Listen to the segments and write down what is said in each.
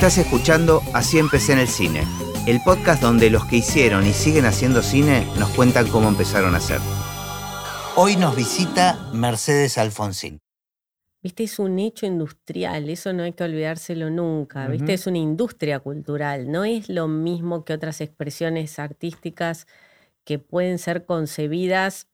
Estás escuchando Así empecé en el cine, el podcast donde los que hicieron y siguen haciendo cine nos cuentan cómo empezaron a hacer. Hoy nos visita Mercedes Alfonsín. Viste, es un hecho industrial, eso no hay que olvidárselo nunca. Viste, es una industria cultural, no es lo mismo que otras expresiones artísticas que pueden ser concebidas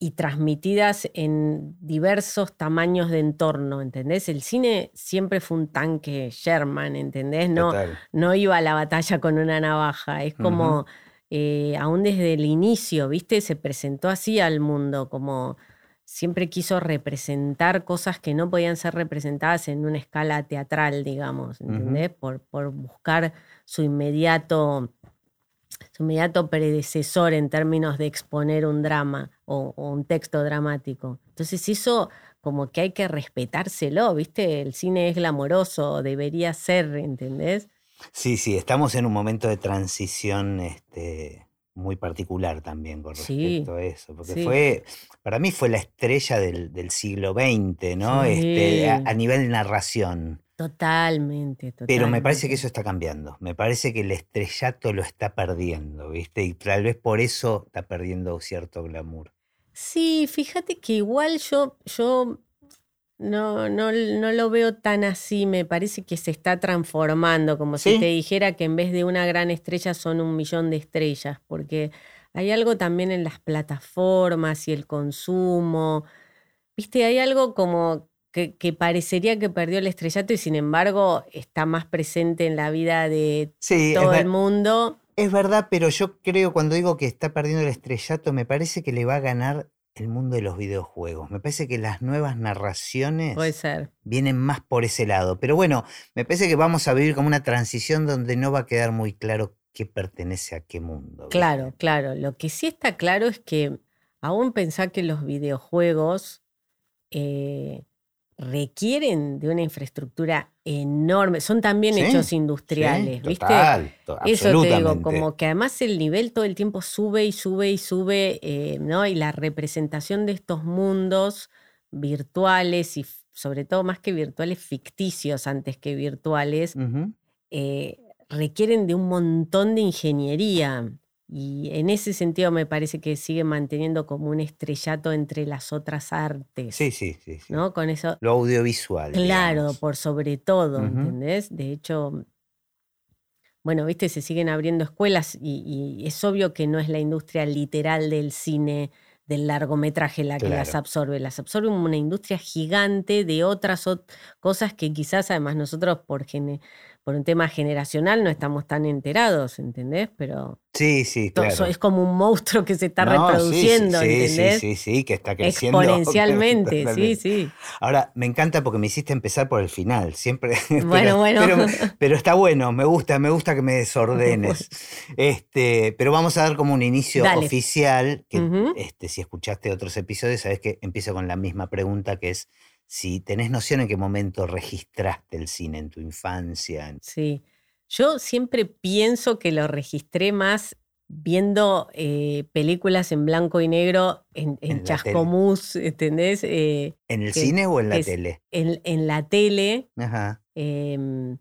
y transmitidas en diversos tamaños de entorno, ¿entendés? El cine siempre fue un tanque Sherman, ¿entendés? No, no iba a la batalla con una navaja, es como, eh, aún desde el inicio, ¿viste? Se presentó así al mundo, como siempre quiso representar cosas que no podían ser representadas en una escala teatral, digamos, ¿entendés? por, por buscar su inmediato su inmediato predecesor en términos de exponer un drama o, un texto dramático. Entonces eso como que hay que respetárselo, ¿viste? El cine es glamoroso, debería ser, ¿entendés? Sí, sí, estamos en un momento de transición este, muy particular también con respecto a eso, porque fue, para mí fue la estrella del, siglo XX, ¿no? Este, a, nivel narración. Totalmente, totalmente. Pero me parece que eso está cambiando. Me parece que el estrellato lo está perdiendo, ¿viste? Y tal vez por eso está perdiendo cierto glamour. Sí, fíjate que igual yo, yo no, no, no lo veo tan así. Me parece que se está transformando, como si te dijera que en vez de una gran estrella son un millón de estrellas, porque hay algo también en las plataformas y el consumo. Viste, hay algo como que, parecería que perdió el estrellato y sin embargo está más presente en la vida de todo el mundo. Es verdad, pero yo creo cuando digo que está perdiendo el estrellato, me parece que le va a ganar el mundo de los videojuegos. Me parece que las nuevas narraciones vienen más por ese lado. Pero bueno, me parece que vamos a vivir como una transición donde no va a quedar muy claro qué pertenece a qué mundo. Claro, claro. Lo que sí está claro es que aún pensar que los videojuegos eh, requieren de una infraestructura enorme, son también hechos industriales, ¿viste? Eso te digo, como que además el nivel todo el tiempo sube y sube y sube, eh, ¿no? Y la representación de estos mundos virtuales y sobre todo más que virtuales, ficticios antes que virtuales, eh, requieren de un montón de ingeniería. Y en ese sentido me parece que sigue manteniendo como un estrellato entre las otras artes. Sí, sí, sí. ¿No? Con eso. Lo audiovisual. Claro, por sobre todo, ¿entendés? De hecho, bueno, viste, se siguen abriendo escuelas y, es obvio que no es la industria literal del cine, del largometraje la que las absorbe. Las absorbe una industria gigante de otras cosas que quizás además nosotros por, por un tema generacional no estamos tan enterados, ¿entendés? Pero sí, sí, claro. es como un monstruo que se está reproduciendo, sí, ¿entendés? Sí, sí, sí, que está creciendo. Exponencialmente, sí, sí. Ahora, me encanta porque me hiciste empezar por el final, siempre. Bueno, bueno. Pero, está bueno, me gusta, me gusta que me desordenes. este, pero vamos a dar como un inicio oficial, que este, si escuchaste otros episodios, sabes que empieza con la misma pregunta que es si tenés noción en qué momento registraste el cine en tu infancia. Sí, yo siempre pienso que lo registré más viendo eh, películas en blanco y negro en, en, Chascomús, ¿entendés? Eh, ¿En el cine o en la tele? En, en, la tele. Ajá. Em,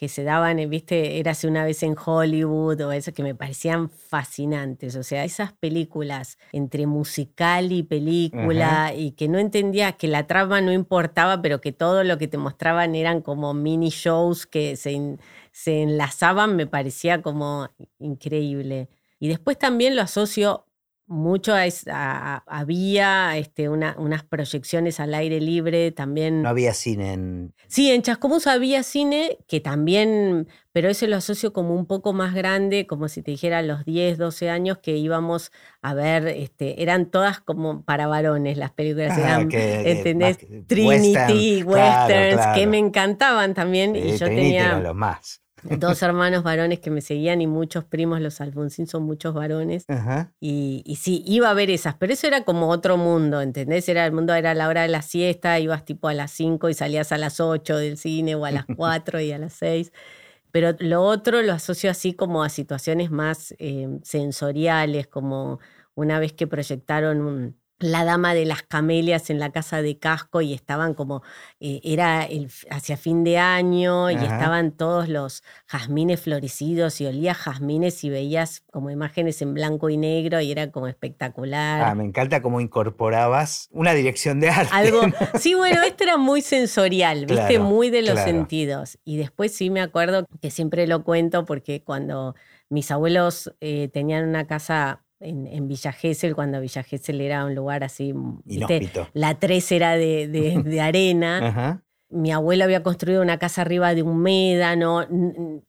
que se daban, eh, viste, érase una vez en Hollywood o eso que me parecían fascinantes. O sea, esas películas entre musical y película y que no entendía que la trama no importaba, pero que todo lo que te mostraban eran como mini shows que se, se enlazaban, me parecía como increíble. Y después también lo asocio mucho había este, unas proyecciones al aire libre también. No había cine en... Sí, en Chascomús había cine que también, pero ese lo asocio como un poco más grande, como si te dijera los 10, 12 años que íbamos a ver, este, eran todas como para varones las películas, ah, eran, ¿entendés? Trinity, westerns, que me encantaban también. y yo tenía... lo más dos hermanos varones que me seguían y muchos primos, los Alfonsín son muchos varones. Y, sí, iba a ver esas, pero eso era como otro mundo, ¿entendés? Era el mundo, era la hora de la siesta, ibas tipo a las 5 y salías a las 8 del cine o a las 4 y a las 6. Pero lo otro lo asocio así como a situaciones más eh, sensoriales, como una vez que proyectaron la dama de las camelias en la casa de casco y estaban como, eh, era el, hacia fin de año y estaban todos los jazmines florecidos y olía jazmines y veías como imágenes en blanco y negro y era como espectacular. Ah, me encanta cómo incorporabas una dirección de arte. Algo, sí, bueno, esto era muy sensorial, viste, muy de los sentidos. Y después sí me acuerdo que siempre lo cuento porque cuando mis abuelos eh, tenían una casa en, Villa Gesell, cuando Villa Gesell era un lugar así, la 3 era de, arena. Mi abuela había construido una casa arriba de un médano,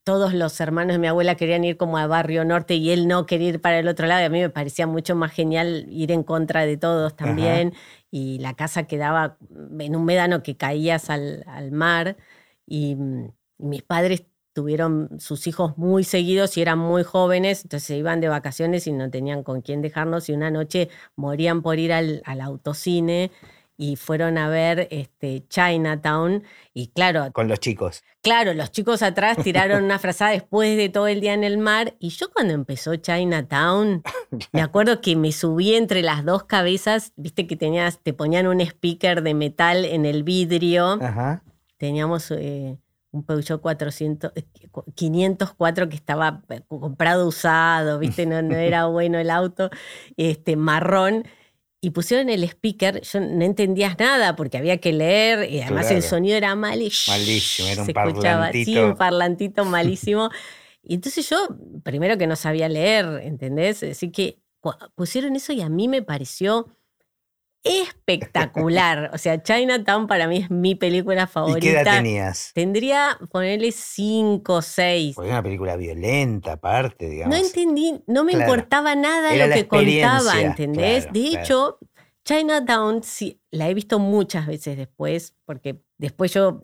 todos los hermanos de mi abuela querían ir como a Barrio Norte y él no quería ir para el otro lado. Y a mí me parecía mucho más genial ir en contra de todos también. Y la casa quedaba en un médano que caías al, al mar. Y mm, mis padres tuvieron sus hijos muy seguidos y eran muy jóvenes, entonces se iban de vacaciones y no tenían con quién dejarnos y una noche morían por ir al, autocine y fueron a ver este, Chinatown y claro... Con los chicos. Claro, los chicos atrás tiraron una frazada después de todo el día en el mar y yo cuando empezó Chinatown, me acuerdo que me subí entre las dos cabezas, viste que tenías, te ponían un speaker de metal en el vidrio, teníamos... Eh, un Peugeot 400, 504 eh, que estaba eh, comprado usado, ¿viste? No, no era bueno el auto, este, marrón. Y pusieron el speaker, yo no entendías nada porque había que leer y además el sonido era malísimo. Malísimo, era un se parlantito. Escuchaba, sí, un parlantito malísimo. y entonces yo, primero que no sabía leer, ¿entendés? Así que pusieron eso y a mí me pareció espectacular. O sea, Chinatown para mí es mi película favorita. ¿Y qué edad tenías? Tendría, ponerle 5 o 6. Porque una película violenta, aparte, digamos. No entendí, no me importaba nada lo que contaba, ¿entendés? de hecho, Chinatown sí, la he visto muchas veces después, porque después yo,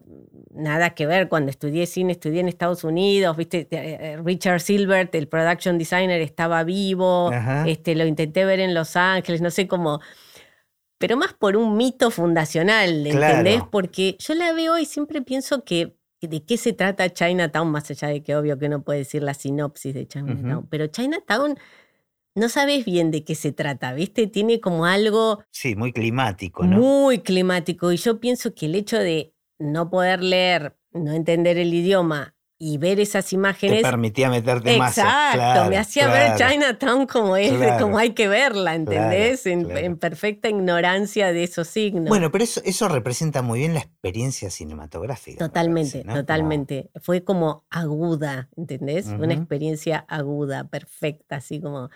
nada que ver, cuando estudié cine, estudié en Estados Unidos, viste, eh, eh, Richard Silbert, el production designer, estaba vivo, este, lo intenté ver en Los Ángeles, no sé cómo pero más por un mito fundacional, ¿entendés? Porque yo la veo y siempre pienso que de qué se trata Chinatown, más allá de que obvio que no puede decir la sinopsis de Chinatown, pero Chinatown no sabes bien de qué se trata, ¿viste? Tiene como algo... Sí, muy climático, ¿no? Muy climático. Y yo pienso que el hecho de no poder leer, no entender el idioma y ver esas imágenes. Te permitía meterte más. Exacto, me hacía ver Chinatown como es, como hay que verla, ¿entendés? En, perfecta ignorancia de esos signos. Bueno, pero eso, eso representa muy bien la experiencia cinematográfica. Totalmente, totalmente. Fue como aguda, ¿entendés? Una experiencia aguda, perfecta, así como.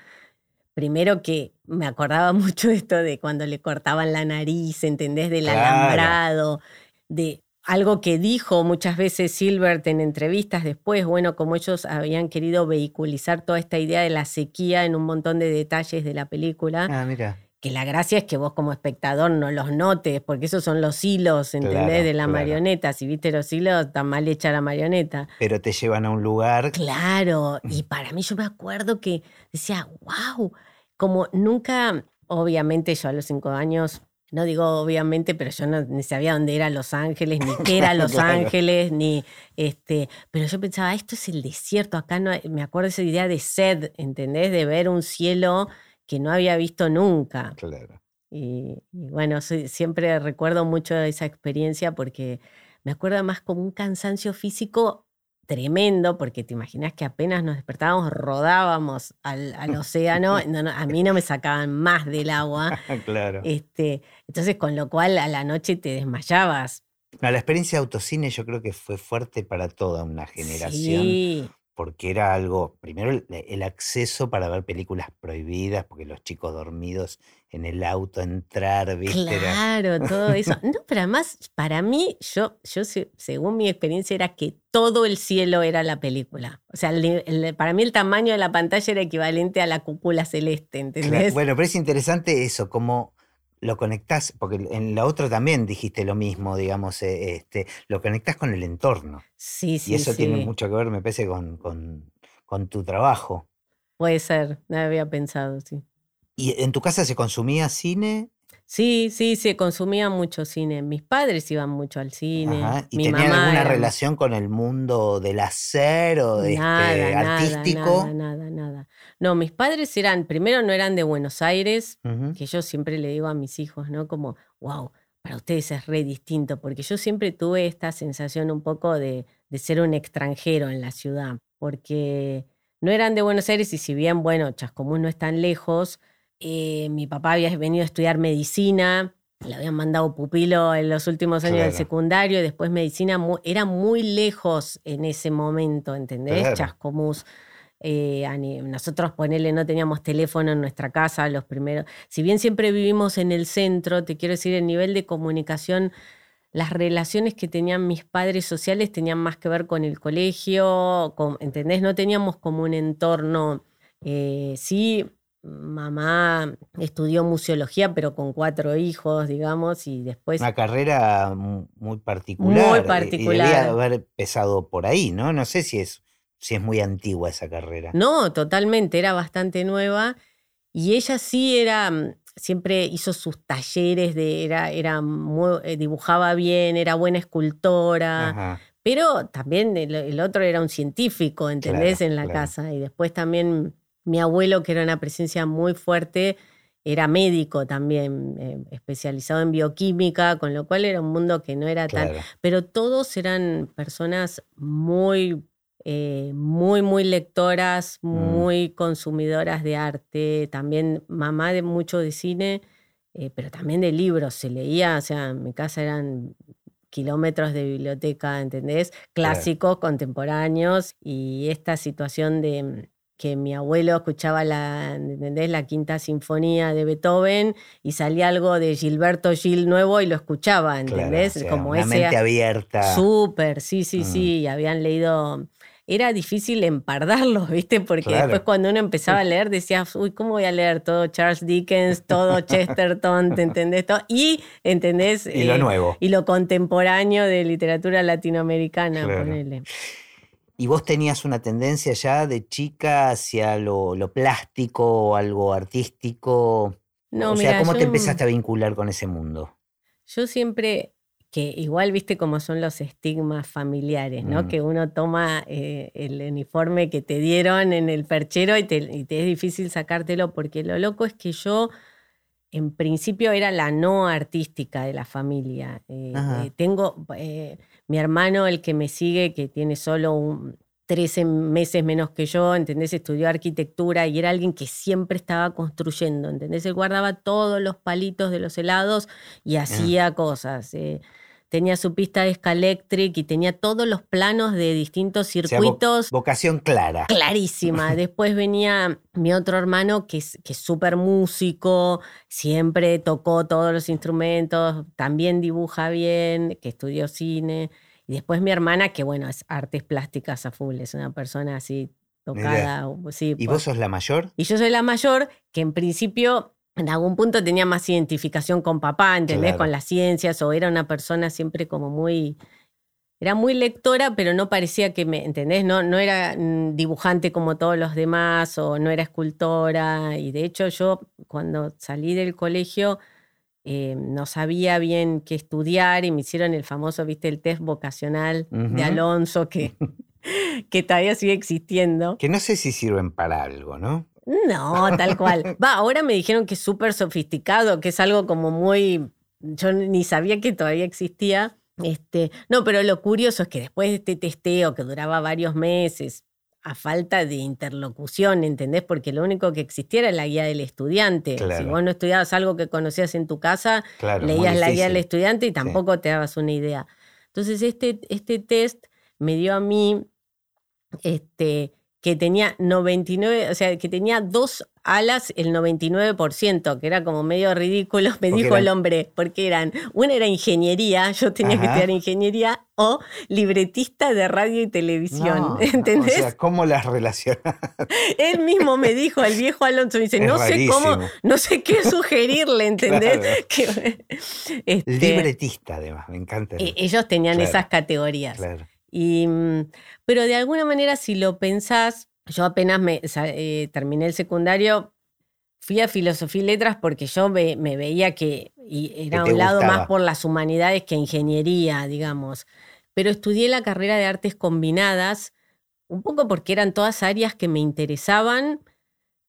Primero que me acordaba mucho de esto de cuando le cortaban la nariz, ¿entendés? Del alambrado, de algo que dijo muchas veces Silbert en entrevistas después, bueno, como ellos habían querido vehiculizar toda esta idea de la sequía en un montón de detalles de la película. Ah, mira. Que la gracia es que vos como espectador no los notes, porque esos son los hilos, ¿entendés? de la marioneta. Si viste los hilos, está mal hecha la marioneta. Pero te llevan a un lugar. Claro, y para mí yo me acuerdo que decía, wow, como nunca, obviamente yo a los cinco años no digo obviamente, pero yo no ni sabía dónde era Los Ángeles, ni qué era Los Ángeles, ni este, pero yo pensaba, esto es el desierto, acá no me acuerdo esa idea de sed, ¿entendés? De ver un cielo que no había visto nunca. Claro. Y, bueno, siempre recuerdo mucho esa experiencia porque me acuerdo más como un cansancio físico tremendo, porque te imaginas que apenas nos despertábamos, rodábamos al, océano, a mí no me sacaban más del agua. claro. Este, entonces, con lo cual a la noche te desmayabas. la experiencia de autocine yo creo que fue fuerte para toda una generación. Sí porque era algo, primero el, acceso para ver películas prohibidas, porque los chicos dormidos en el auto, entrar, ¿viste? Claro, todo eso. No, pero además, para mí, yo, yo según mi experiencia, era que todo el cielo era la película. O sea, para mí el tamaño de la pantalla era equivalente a la cúpula celeste, ¿entendés? Bueno, pero es interesante eso, como lo conectás, porque en la otra también dijiste lo mismo, digamos, eh, este, lo conectás con el entorno. Sí, sí. Y eso tiene mucho que ver, me parece, con, con, con, tu trabajo. Puede ser, no había pensado, sí. ¿Y en tu casa se consumía cine? Sí, sí, se consumía mucho cine. Mis padres iban mucho al cine. ¿Y tenían alguna relación con el mundo del hacer o de este, artístico? Nada, nada, nada. No, mis padres eran, primero no eran de Buenos Aires, que yo siempre le digo a mis hijos, ¿no? Como, wow, para ustedes es re distinto, porque yo siempre tuve esta sensación un poco de, de ser un extranjero en la ciudad, porque no eran de Buenos Aires y si bien, bueno, Chascomús no es tan lejos, eh, mi papá había venido a estudiar medicina, le habían mandado pupilo en los últimos años del secundario y después medicina, era muy lejos en ese momento, ¿entendés? Chascomús. Eh, nosotros, ponele, no teníamos teléfono en nuestra casa, los primeros. Si bien siempre vivimos en el centro, te quiero decir, el nivel de comunicación, las relaciones que tenían mis padres sociales tenían más que ver con el colegio, ¿entendés? No teníamos como un entorno. Eh, sí, mamá estudió museología, pero con cuatro hijos, digamos, y después... Una carrera muy particular. Muy particular. Y debía haber empezado por ahí, ¿no? No sé si es, si es muy antigua esa carrera. No, totalmente, era bastante nueva. Y ella sí era, mm, siempre hizo sus talleres, de, era, era eh, dibujaba bien, era buena escultora. Pero también el, otro era un científico, ¿entendés? en la casa. Y después también mi abuelo, que era una presencia muy fuerte, era médico también, eh, especializado en bioquímica, con lo cual era un mundo que no era tan... Pero todos eran personas muy, eh, muy, muy lectoras, mm. muy consumidoras de arte, también mamá de mucho de cine, eh, pero también de libros, se leía, o sea, en mi casa eran kilómetros de biblioteca, ¿entendés? Clásicos, contemporáneos, y esta situación de que mi abuelo escuchaba la, ¿entendés? la quinta sinfonía de Beethoven y salía algo de Gilberto Gil nuevo y lo escuchaba, ¿entendés? Como una mente abierta. Súper, sí, sí, sí. Y habían leído. Era difícil empardarlos, ¿viste? Porque después cuando uno empezaba a leer decías, uy, ¿cómo voy a leer todo Charles Dickens, todo Chesterton, ¿te entendés? Todo? Y, ¿entendés? Y lo eh, nuevo. Y lo contemporáneo de literatura latinoamericana, ponele. ¿Y vos tenías una tendencia ya de chica hacia lo, plástico o algo artístico? No, o sea, ¿cómo te empezaste a vincular con ese mundo? Yo siempre, que igual viste cómo son los estigmas familiares, ¿no? Mm. Que uno toma eh, el uniforme que te dieron en el perchero y te, es difícil sacártelo, porque lo loco es que yo en principio era la no artística de la familia. Eh, eh, tengo mi hermano, el que me sigue, que tiene solo un, 13 meses menos que yo, ¿entendés? Estudió arquitectura y era alguien que siempre estaba construyendo, ¿entendés? Él guardaba todos los palitos de los helados y hacía cosas. Eh, tenía su pista de Scalectric y tenía todos los planos de distintos circuitos. vocación clara. Clarísima. Después venía mi otro hermano que es que súper músico, siempre tocó todos los instrumentos, también dibuja bien, que estudió cine. Y después mi hermana, que bueno, es artes plásticas a full, es una persona así tocada. Sí, ¿Y vos sos la mayor? Y yo soy la mayor, que en principio en algún punto tenía más identificación con papá, ¿entendés? Con las ciencias, o era una persona siempre como muy. Era muy lectora, pero no parecía que me, ¿entendés? No, no era mm, dibujante como todos los demás, o no era escultora. Y de hecho, yo cuando salí del colegio eh, no sabía bien qué estudiar y me hicieron el famoso, viste, el test vocacional de Alonso, que, que todavía sigue existiendo. Que no sé si sirven para algo, ¿no? No, tal cual. Va, ahora me dijeron que es súper sofisticado, que es algo como muy. Yo ni sabía que todavía existía. Este, no, pero lo curioso es que después de este testeo que duraba varios meses, a falta de interlocución, ¿entendés? Porque lo único que existía era la guía del estudiante. Si vos no estudiabas algo que conocías en tu casa, leías la guía del estudiante y tampoco te dabas una idea. Entonces, este, este test me dio a mí este, que tenía 99, o sea, que tenía dos alas el 99%, que era como medio ridículo, me dijo el hombre, porque eran, una era ingeniería, yo tenía que estudiar ingeniería, o libretista de radio y televisión, ¿entendés? O sea, ¿cómo las relacionas? Él mismo me dijo, el viejo Alonso, me dice, no sé cómo, no sé qué sugerirle, ¿entendés? Este, libretista, además, me encanta. E, ellos tenían esas categorías. Claro. Y, mm, pero de alguna manera, si lo pensás, yo apenas me, eh, terminé el secundario, fui a filosofía y letras porque yo me, veía que era un lado más por las humanidades que ingeniería, digamos. Pero estudié la carrera de artes combinadas, un poco porque eran todas áreas que me interesaban,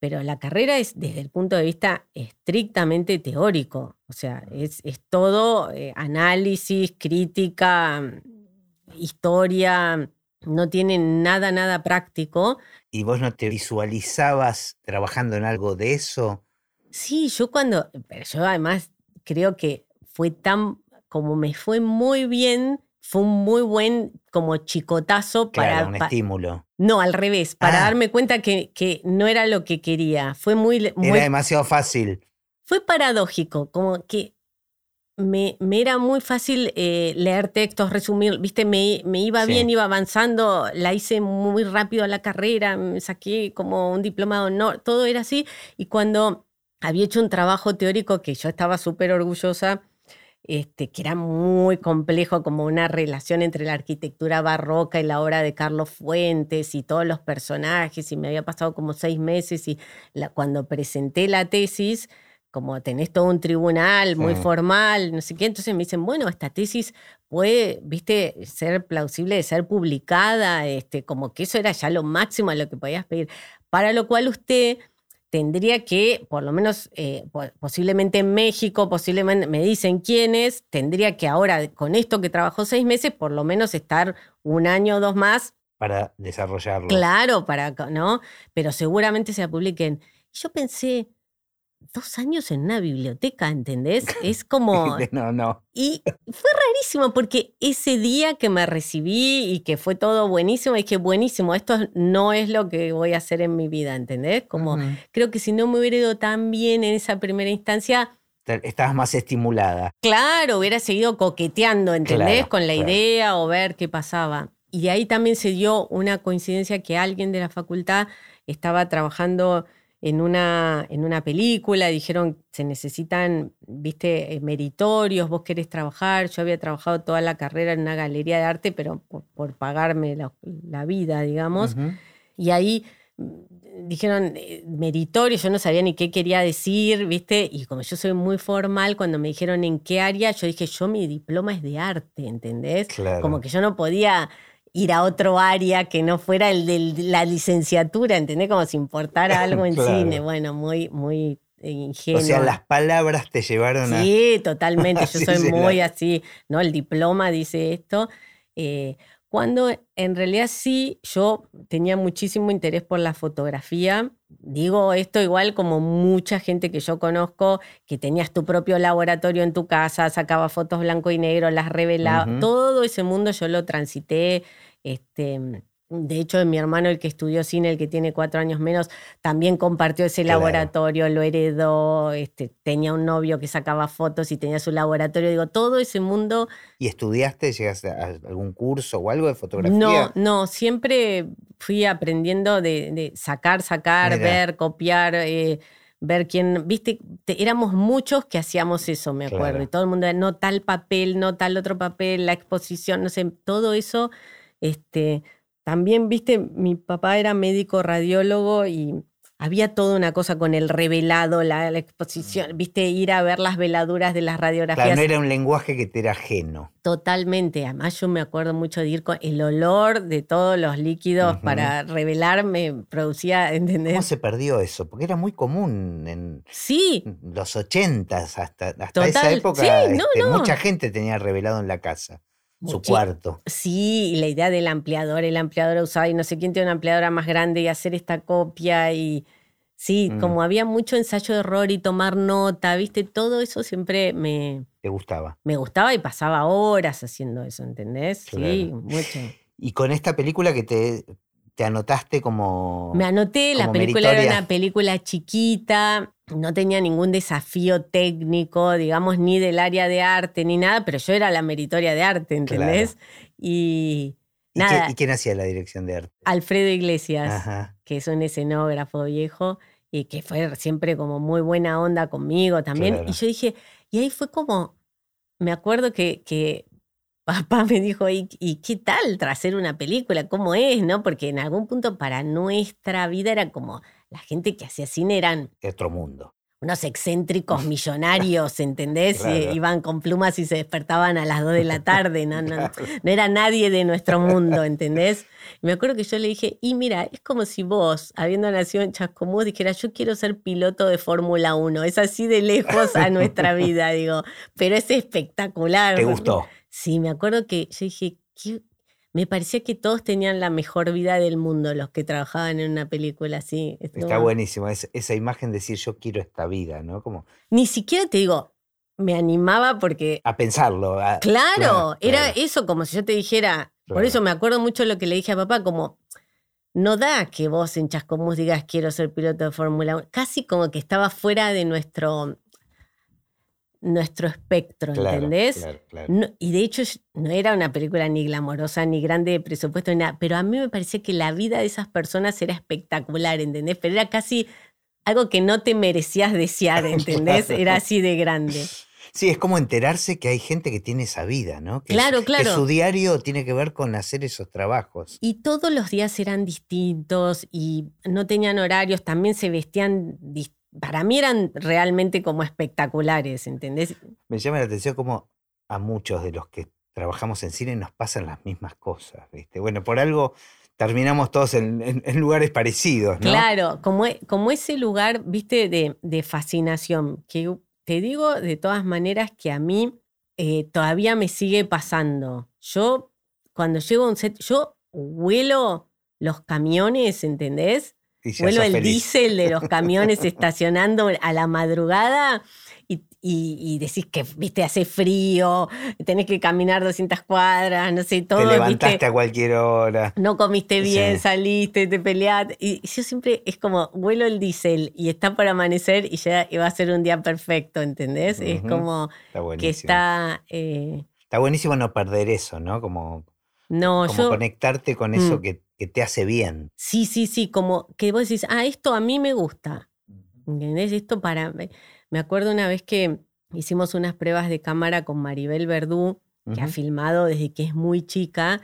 pero la carrera es desde el punto de vista estrictamente teórico, o sea, es, todo eh, análisis, crítica, historia, no tiene nada, nada práctico. ¿Y vos no te visualizabas trabajando en algo de eso? Sí, yo cuando, pero yo además creo que fue tan, como me fue muy bien, fue un muy buen como chicotazo para... un estímulo. No, al revés, para ah. darme cuenta que, que, no era lo que quería. Fue muy, Era demasiado fácil. Fue paradójico, como que me, me era muy fácil eh, leer textos, resumir, viste, me, me iba bien, iba avanzando, la hice muy rápido a la carrera, me saqué como un diplomado, no, todo era así. Y cuando había hecho un trabajo teórico que yo estaba súper orgullosa, este, que era muy complejo, como una relación entre la arquitectura barroca y la obra de Carlos Fuentes y todos los personajes, y me había pasado como seis meses, y cuando presenté la tesis, como tenés todo un tribunal muy formal, no sé qué, entonces me dicen, bueno, esta tesis puede, viste, ser plausible de ser publicada, este, como que eso era ya lo máximo a lo que podías pedir, para lo cual usted tendría que, por lo menos eh, posiblemente en México, posiblemente me dicen quiénes, tendría que ahora, con esto que trabajó seis meses, por lo menos estar un año o dos más. Para desarrollarlo. Claro, para, ¿no? Pero seguramente se publiquen. Yo pensé, dos años en una biblioteca, ¿entendés? Es como... no, no. Y fue rarísimo porque ese día que me recibí y que fue todo buenísimo, dije, buenísimo, esto no es lo que voy a hacer en mi vida, ¿entendés? Como creo que si no me hubiera ido tan bien en esa primera instancia... Estabas más estimulada. Claro, hubiera seguido coqueteando, ¿entendés? Con la idea o ver qué pasaba. Y de ahí también se dio una coincidencia que alguien de la facultad estaba trabajando en una, en una película, dijeron, se necesitan, viste, eh, meritorios, vos querés trabajar, yo había trabajado toda la carrera en una galería de arte, pero por, pagarme la, vida, digamos, y ahí mm, dijeron eh, meritorio, yo no sabía ni qué quería decir, ¿viste? Y como yo soy muy formal, cuando me dijeron en qué área, yo dije, yo mi diploma es de arte, ¿entendés? Como que yo no podía ir a otro área que no fuera el de la licenciatura, ¿entendés? Como si importara algo en cine. Bueno, muy, muy ingenuo. O sea, las palabras te llevaron a. Sí, totalmente. Yo soy muy así, ¿no? El diploma dice esto. Eh, cuando en realidad sí, yo tenía muchísimo interés por la fotografía. Digo esto igual como mucha gente que yo conozco, que tenías tu propio laboratorio en tu casa, sacaba fotos blanco y negro, las revelaba. Todo ese mundo yo lo transité este, de hecho, mi hermano, el que estudió cine, el que tiene cuatro años menos, también compartió ese laboratorio, lo heredó, este, tenía un novio que sacaba fotos y tenía su laboratorio. Digo, todo ese mundo. ¿Y estudiaste, llegaste a algún curso o algo de fotografía? No, no, siempre fui aprendiendo de, sacar, sacar, ver, copiar. Eh, ver quién, viste, éramos muchos que hacíamos eso, me acuerdo, y todo el mundo, no tal papel, no tal otro papel, la exposición, no sé, todo eso este, también, viste, mi papá era médico radiólogo y había toda una cosa con el revelado, la, exposición, mm. viste, ir a ver las veladuras de las radiografías. Claro, no era un lenguaje que te era ajeno. Totalmente. Además, yo me acuerdo mucho de ir con el olor de todos los líquidos para revelar, me producía, ¿entendés? ¿Cómo se perdió eso? Porque era muy común en sí. los ochentas, hasta, hasta esa época. Este, mucha gente tenía revelado en la casa su cuarto. Sí, la idea del ampliador, el ampliador usado y no sé quién tiene una ampliadora más grande y hacer esta copia y sí, mm. como había mucho ensayo de error y tomar nota, viste, todo eso siempre me... ¿Te gustaba? Me gustaba y pasaba horas haciendo eso, ¿entendés? Sí, mucho. Y con esta película que te, te anotaste como... Me anoté, la película era una película chiquita, no tenía ningún desafío técnico, digamos, ni del área de arte ni nada, pero yo era la meritoria de arte, ¿entendés? Y... Nada. ¿Y, quién hacía la dirección de arte? Alfredo Iglesias, que es un escenógrafo viejo y que fue siempre como muy buena onda conmigo también. Y yo dije, y ahí fue como, me acuerdo que, que papá me dijo, ¿y, qué tal hacer una película? ¿Cómo es? ¿No? Porque en algún punto para nuestra vida era como la gente que hacía cine eran... Otro mundo. unos excéntricos millonarios, ¿entendés? Iban con plumas y se despertaban a las 2 de la tarde, no, no, no era nadie de nuestro mundo, ¿entendés? me acuerdo que yo le dije, y mira, es como si vos, habiendo nacido en Chascomús, dijeras, yo quiero ser piloto de Fórmula 1, es así de lejos a nuestra vida, digo, pero es espectacular. ¿Te gustó? Sí, me acuerdo que yo dije, me parecía que todos tenían la mejor vida del mundo los que trabajaban en una película así. Está buenísimo, esa imagen de decir yo quiero esta vida, ¿no? Como... Ni siquiera te digo, me animaba porque... A pensarlo. claro, era eso como si yo te dijera, por eso me acuerdo mucho lo que le dije a papá, como no da que vos en Chascomús digas quiero ser piloto de Fórmula 1, casi como que estaba fuera de nuestro nuestro espectro, ¿entendés? y de hecho no era una película ni glamorosa, ni grande de presupuesto, ni nada, pero a mí me parecía que la vida de esas personas era espectacular, ¿entendés? Pero era casi algo que no te merecías desear, ¿entendés? Era así de grande. Sí, es como enterarse que hay gente que tiene esa vida, ¿no? Que claro, claro. Que su diario tiene que ver con hacer esos trabajos. Y todos los días eran distintos y no tenían horarios, también se vestían distintos para mí eran realmente como espectaculares, ¿entendés? Me llama la atención como a muchos de los que trabajamos en cine nos pasan las mismas cosas, ¿viste? Bueno, por algo terminamos todos en, lugares parecidos, ¿no? Claro, como, como ese lugar, viste, de, fascinación, que te digo de todas maneras que a mí eh, todavía me sigue pasando. Yo, cuando llego a un set, yo huelo los camiones, ¿entendés? Vuelo el diésel de los camiones estacionando a la madrugada y, decís que, viste, hace frío, tenés que caminar 200 cuadras, no sé, todo. Te levantaste a cualquier hora. No comiste bien, saliste, te peleaste. Y yo siempre es como, vuelo el diésel y está por amanecer y ya va a ser un día perfecto, ¿entendés? Es como que está... Eh, está buenísimo no perder eso, ¿no? Como, no, como conectarte con eso mm. que que te hace bien. Sí, sí, sí, como que vos decís, ah, esto a mí me gusta. ¿Entendés? Esto para... Me acuerdo una vez que hicimos unas pruebas de cámara con Maribel Verdú, que ha filmado desde que es muy chica,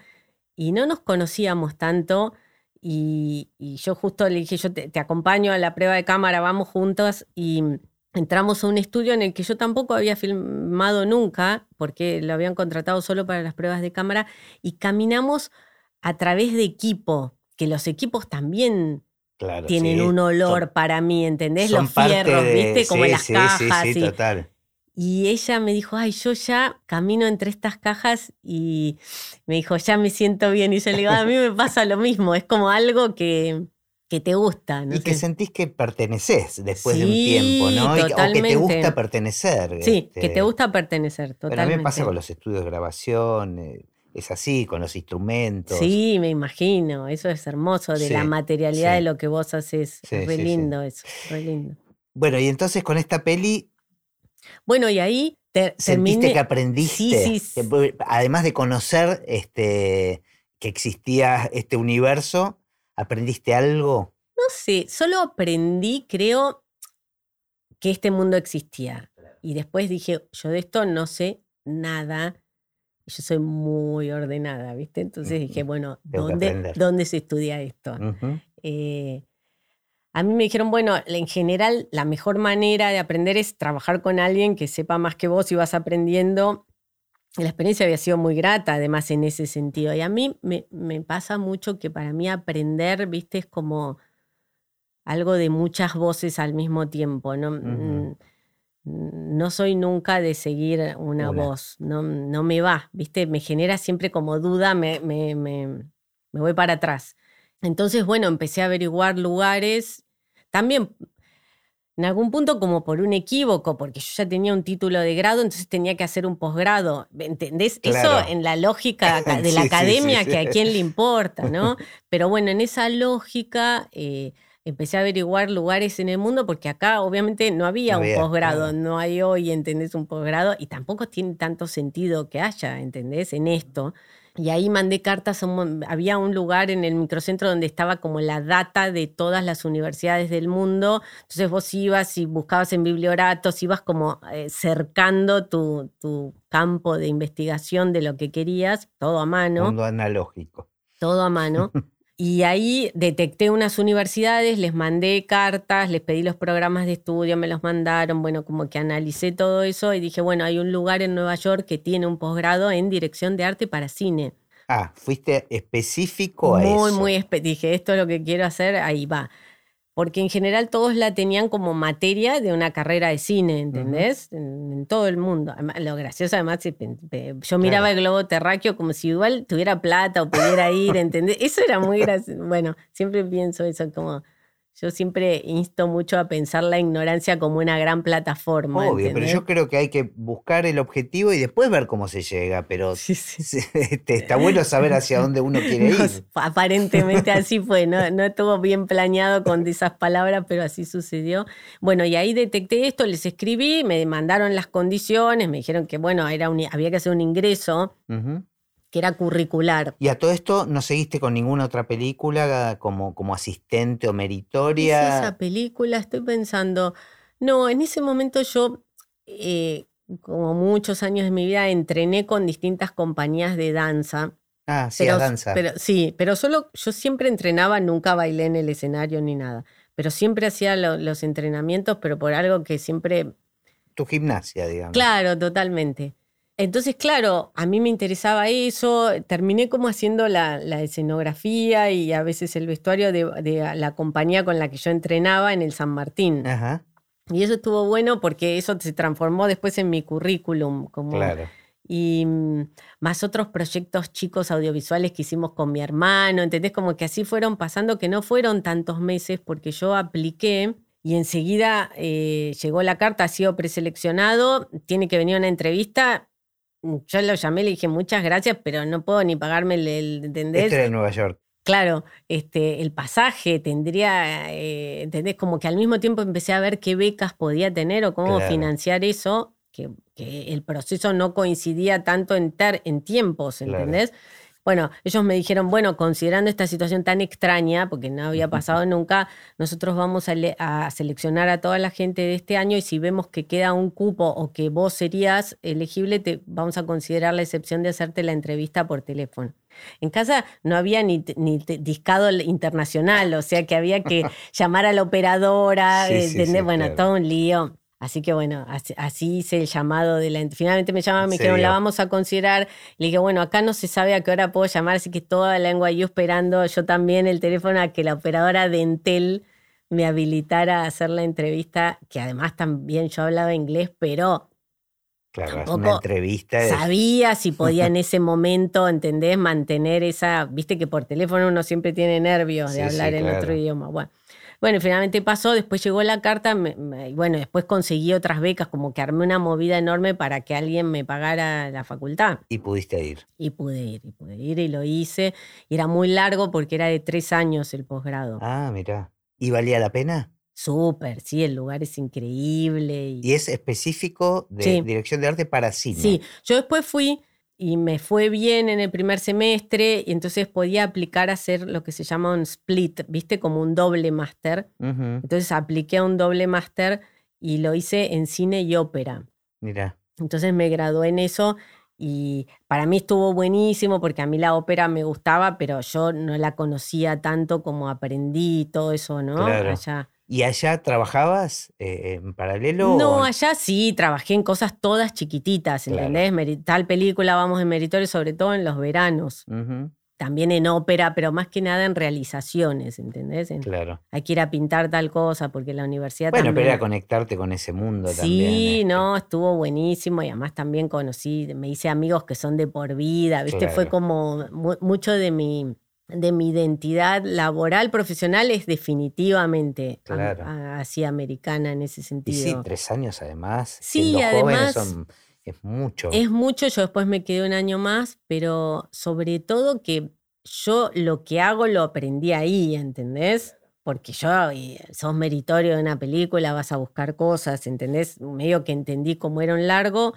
y no nos conocíamos tanto. Y, yo justo le dije, yo te, te, acompaño a la prueba de cámara, vamos juntos. Y entramos a un estudio en el que yo tampoco había filmado nunca, porque lo habían contratado solo para las pruebas de cámara, y caminamos a través de equipo, que los equipos también tienen un olor para mí, ¿entendés? los fierros, ¿viste? Como las cajas. Sí, total. Y ella me dijo, ay, yo ya camino entre estas cajas y me dijo, ya me siento bien. Y yo le digo, a mí me pasa lo mismo, es como algo que, que te gusta. y que sentís que perteneces después de un tiempo, ¿no? Totalmente. o que te gusta pertenecer. Sí, que te este. gusta pertenecer, totalmente. Pero a mí me pasa con los estudios de grabación. Eh, es así, con los instrumentos. Sí, me imagino, eso es hermoso, de la materialidad de lo que vos haces. es re lindo eso, re lindo. Bueno, y entonces con esta peli... Bueno, y ahí te, ¿Sentiste que aprendiste? Además de conocer este, que existía este universo, ¿aprendiste algo? No sé, solo aprendí, creo, que este mundo existía. Y después dije, yo de esto no sé nada yo soy muy ordenada, ¿viste? Entonces dije, bueno, ¿dónde, ¿dónde, se estudia esto? Eh, a mí me dijeron, bueno, en general la mejor manera de aprender es trabajar con alguien que sepa más que vos y vas aprendiendo. La experiencia había sido muy grata, además, en ese sentido. Y a mí me, me pasa mucho que para mí aprender, viste, es como algo de muchas voces al mismo tiempo, ¿no? Mm, no soy nunca de seguir una, voz, no, no, me va, ¿viste? Me genera siempre como duda, me, me, me, voy para atrás. Entonces, bueno, empecé a averiguar lugares, también en algún punto como por un equívoco, porque yo ya tenía un título de grado, entonces tenía que hacer un posgrado. ¿Entendés? Eso en la lógica de la academia, que a quién le importa, ¿no? Pero bueno, en esa lógica... Eh, empecé a averiguar lugares en el mundo porque acá obviamente no había un posgrado, no hay hoy, ¿entendés? Un posgrado y tampoco tiene tanto sentido que haya, ¿entendés? En esto. Y ahí mandé cartas, había un lugar en el microcentro donde estaba como la data de todas las universidades del mundo. Entonces vos ibas y buscabas en biblioratos, ibas como eh, cercando tu, tu campo de investigación de lo que querías, todo a mano. Mundo analógico. Todo a mano. Y ahí detecté unas universidades, les mandé cartas, les pedí los programas de estudio, me los mandaron, bueno, como que analicé todo eso y dije, bueno, hay un lugar en Nueva York que tiene un posgrado en dirección de arte para cine. Ah, fuiste específico a eso. Muy, muy, dije, esto es lo que quiero hacer, ahí va porque en general todos la tenían como materia de una carrera de cine, ¿entendés? en, todo el mundo. lo gracioso además, yo miraba el globo terráqueo como si igual tuviera plata o pudiera ir, ¿entendés? Eso era muy gracioso. Bueno, siempre pienso eso como yo siempre insto mucho a pensar la ignorancia como una gran plataforma. Obvio, pero yo creo que hay que buscar el objetivo y después ver cómo se llega, pero este, está bueno saber hacia dónde uno quiere ir. Aparentemente así fue, ¿no? no estuvo bien planeado con esas palabras, pero así sucedió. Bueno, y ahí detecté esto, les escribí, me mandaron las condiciones, me dijeron que, bueno, era había que hacer un ingreso que era curricular. ¿Y a todo esto no seguiste con ninguna otra película como, como asistente o meritoria? esa película? Estoy pensando. No, en ese momento yo, eh, como muchos años de mi vida, entrené con distintas compañías de danza. Ah, sí, a danza. Pero, sí, pero solo yo siempre entrenaba, nunca bailé en el escenario ni nada. Pero siempre hacía los entrenamientos, pero por algo que siempre. Tu gimnasia, digamos. Claro, totalmente. Entonces, claro, a mí me interesaba eso, terminé como haciendo la, escenografía y a veces el vestuario de, la compañía con la que yo entrenaba en el San Martín. Y eso estuvo bueno porque eso se transformó después en mi currículum. Como, claro. Y mm, más otros proyectos chicos audiovisuales que hicimos con mi hermano, ¿entendés? Como que así fueron pasando, que no fueron tantos meses porque yo apliqué y enseguida eh, llegó la carta, ha sido preseleccionado, tiene que venir una entrevista yo lo llamé, le dije muchas gracias, pero no puedo ni pagarme el, ¿entendés? Este de Nueva York. Claro, este, el pasaje tendría, eh, ¿entendés? Como que al mismo tiempo empecé a ver qué becas podía tener o cómo financiar eso, que, el proceso no coincidía tanto en, en tiempos, ¿entendés? Bueno, ellos me dijeron, bueno, considerando esta situación tan extraña, porque no había pasado nunca, nosotros vamos a, seleccionar a toda la gente de este año y si vemos que queda un cupo o que vos serías elegible, te vamos a considerar la excepción de hacerte la entrevista por teléfono. En casa no había ni, discado internacional, o sea que había que llamar a la operadora, bueno, todo un lío. Así que bueno, así, hice el llamado de la... Finalmente me llamaron, me dijeron, la vamos a considerar. Le dije, bueno, acá no se sabe a qué hora puedo llamar, así que toda la lengua yo esperando, yo también el teléfono a que la operadora de Entel me habilitara a hacer la entrevista, que además también yo hablaba inglés, pero... Claro, una entrevista. Sabía si podía en ese momento, ¿entendés? Mantener esa... Viste que por teléfono uno siempre tiene nervios de hablar en otro idioma. Bueno. Bueno, finalmente pasó, después llegó la carta, y bueno, después conseguí otras becas, como que armé una movida enorme para que alguien me pagara la facultad. Y pudiste ir. Y pude ir, y pude ir, y lo hice. Y era muy largo porque era de tres años el posgrado. Ah, mira. ¿Y valía la pena? Súper, sí, el lugar es increíble. Y, es específico de dirección de arte para cine. Sí, yo después fui y me fue bien en el primer semestre y entonces podía aplicar a hacer lo que se llama un split, viste, como un doble máster. Entonces apliqué a un doble máster y lo hice en cine y ópera. Mira. Entonces me gradué en eso y para mí estuvo buenísimo porque a mí la ópera me gustaba, pero yo no la conocía tanto como aprendí todo eso, ¿no? Claro. ¿Y allá trabajabas eh, en paralelo? No, allá sí, trabajé en cosas todas chiquititas, ¿entendés? Tal película vamos en meritorio, sobre todo en los veranos. También en ópera, pero más que nada en realizaciones, ¿entendés? claro. Hay que ir a pintar tal cosa porque la universidad bueno, pero era conectarte con ese mundo sí, también. Sí, este. no, estuvo buenísimo y además también conocí, me hice amigos que son de por vida, ¿viste? Fue como mucho de mi de mi identidad laboral, profesional, es definitivamente así americana en ese sentido. Y sí, tres años además. Sí, además. es mucho. Es mucho, yo después me quedé un año más, pero sobre todo que yo lo que hago lo aprendí ahí, ¿entendés? Porque yo, sos meritorio de una película, vas a buscar cosas, ¿entendés? Medio que entendí cómo era un largo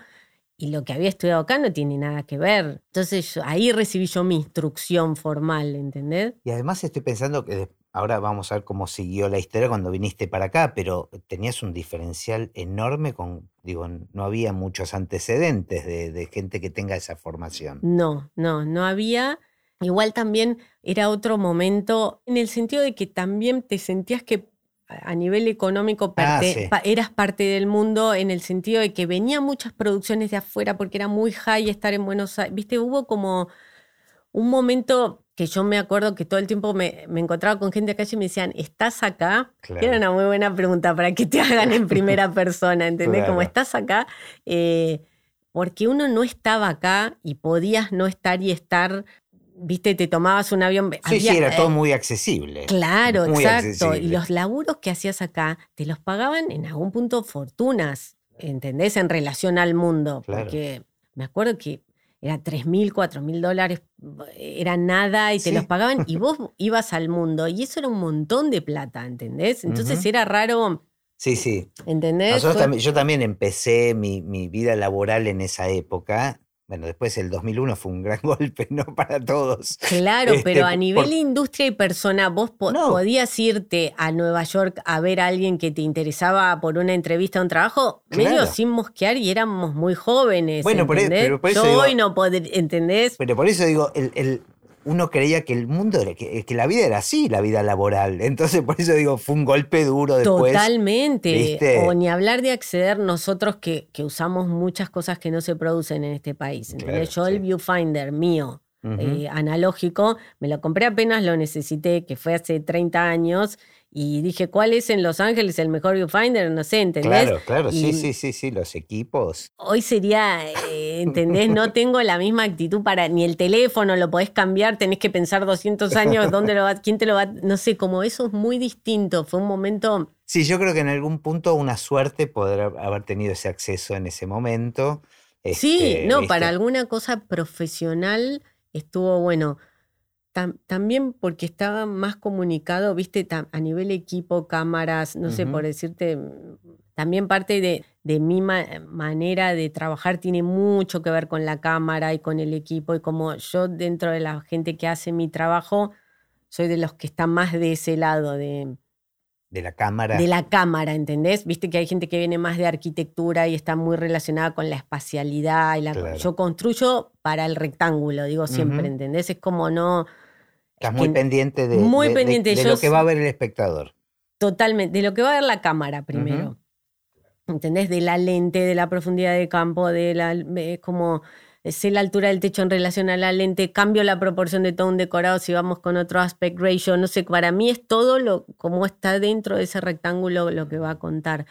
y lo que había estudiado acá no tiene nada que ver. Entonces ahí recibí yo mi instrucción formal, ¿entendés? Y además estoy pensando que ahora vamos a ver cómo siguió la historia cuando viniste para acá, pero tenías un diferencial enorme con, digo, no había muchos antecedentes de, de gente que tenga esa formación. No, no, no había. igual también era otro momento en el sentido de que también te sentías que a nivel económico ah, eras parte del mundo en el sentido de que venían muchas producciones de afuera porque era muy high estar en Buenos Aires. Viste, hubo como un momento que yo me acuerdo que todo el tiempo me, encontraba con gente acá y me decían, ¿estás acá? era una muy buena pregunta para que te hagan en primera persona, ¿entendés? Como estás acá, eh, porque uno no estaba acá y podías no estar y estar viste, te tomabas un avión. Sí, sí, era todo eh, muy accesible. Claro, exacto. Y los laburos que hacías acá te los pagaban en algún punto fortunas, ¿entendés? En relación al mundo. Porque me acuerdo que era 3 mil, 4 mil dólares, era nada y te los pagaban y vos ibas al mundo. Y eso era un montón de plata, ¿entendés? Entonces era raro. Sí, sí. ¿Entendés? yo también empecé mi, mi, vida laboral en esa época bueno, después el 2001 fue un gran golpe, ¿no? Para todos. Claro, este, pero a nivel industria y persona, vos podías irte a Nueva York a ver a alguien que te interesaba por una entrevista o un trabajo, medio sin mosquear y éramos muy jóvenes. Bueno, por, e, por eso. Yo hoy no poder, ¿entendés? Pero por eso digo, el, uno creía que el mundo, que, que, la vida era así, la vida laboral. Entonces, por eso digo, fue un golpe duro después. Totalmente. O ni hablar de acceder nosotros que, que, usamos muchas cosas que no se producen en este país. Yo el viewfinder mío, eh, analógico, me lo compré apenas lo necesité, que fue hace 30 años, y dije, ¿cuál es en Los Ángeles el mejor viewfinder? No sé, ¿entendés? Claro, claro, sí, sí, sí, sí, los equipos. Hoy sería, eh, ¿entendés? No tengo la misma actitud para, ni el teléfono lo podés cambiar, tenés que pensar 200 años, ¿dónde lo va, quién te lo va, no sé, como eso es muy distinto, fue un momento... Sí, yo creo que en algún punto una suerte poder haber tenido ese acceso en ese momento. sí, este, no, para alguna cosa profesional estuvo bueno también porque estaba más comunicado, viste, a nivel equipo, cámaras, no sé, por decirte, también parte de, de mi manera de trabajar tiene mucho que ver con la cámara y con el equipo y como yo dentro de la gente que hace mi trabajo, soy de los que están más de ese lado, de... De la cámara. De la cámara, ¿entendés? Viste que hay gente que viene más de arquitectura y está muy relacionada con la espacialidad. Y la, Yo construyo para el rectángulo, digo siempre, ¿entendés? Es como no Estás muy pendiente de, muy pendiente. de, lo que va a ver el espectador. Totalmente, de lo que va a ver la cámara primero. ¿Entendés? De la lente, de la profundidad de campo, de la. como sé la altura del techo en relación a la lente, cambio la proporción de todo un decorado si vamos con otro aspect ratio, no sé, para mí es todo lo como está dentro de ese rectángulo lo que va a contar.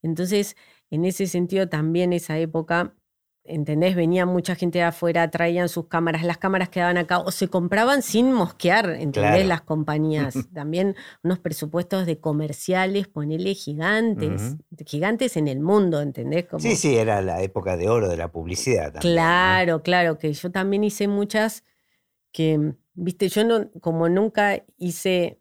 Entonces, en ese sentido también esa época ¿entendés? Venía mucha gente de afuera, traían sus cámaras, las cámaras quedaban acá o se compraban sin mosquear, ¿entendés? Las compañías. También unos presupuestos de comerciales, ponele gigantes, gigantes en el mundo, ¿entendés? Sí, sí, era la época de oro de la publicidad. También, claro, claro, que yo también hice muchas que, viste, yo no, como nunca hice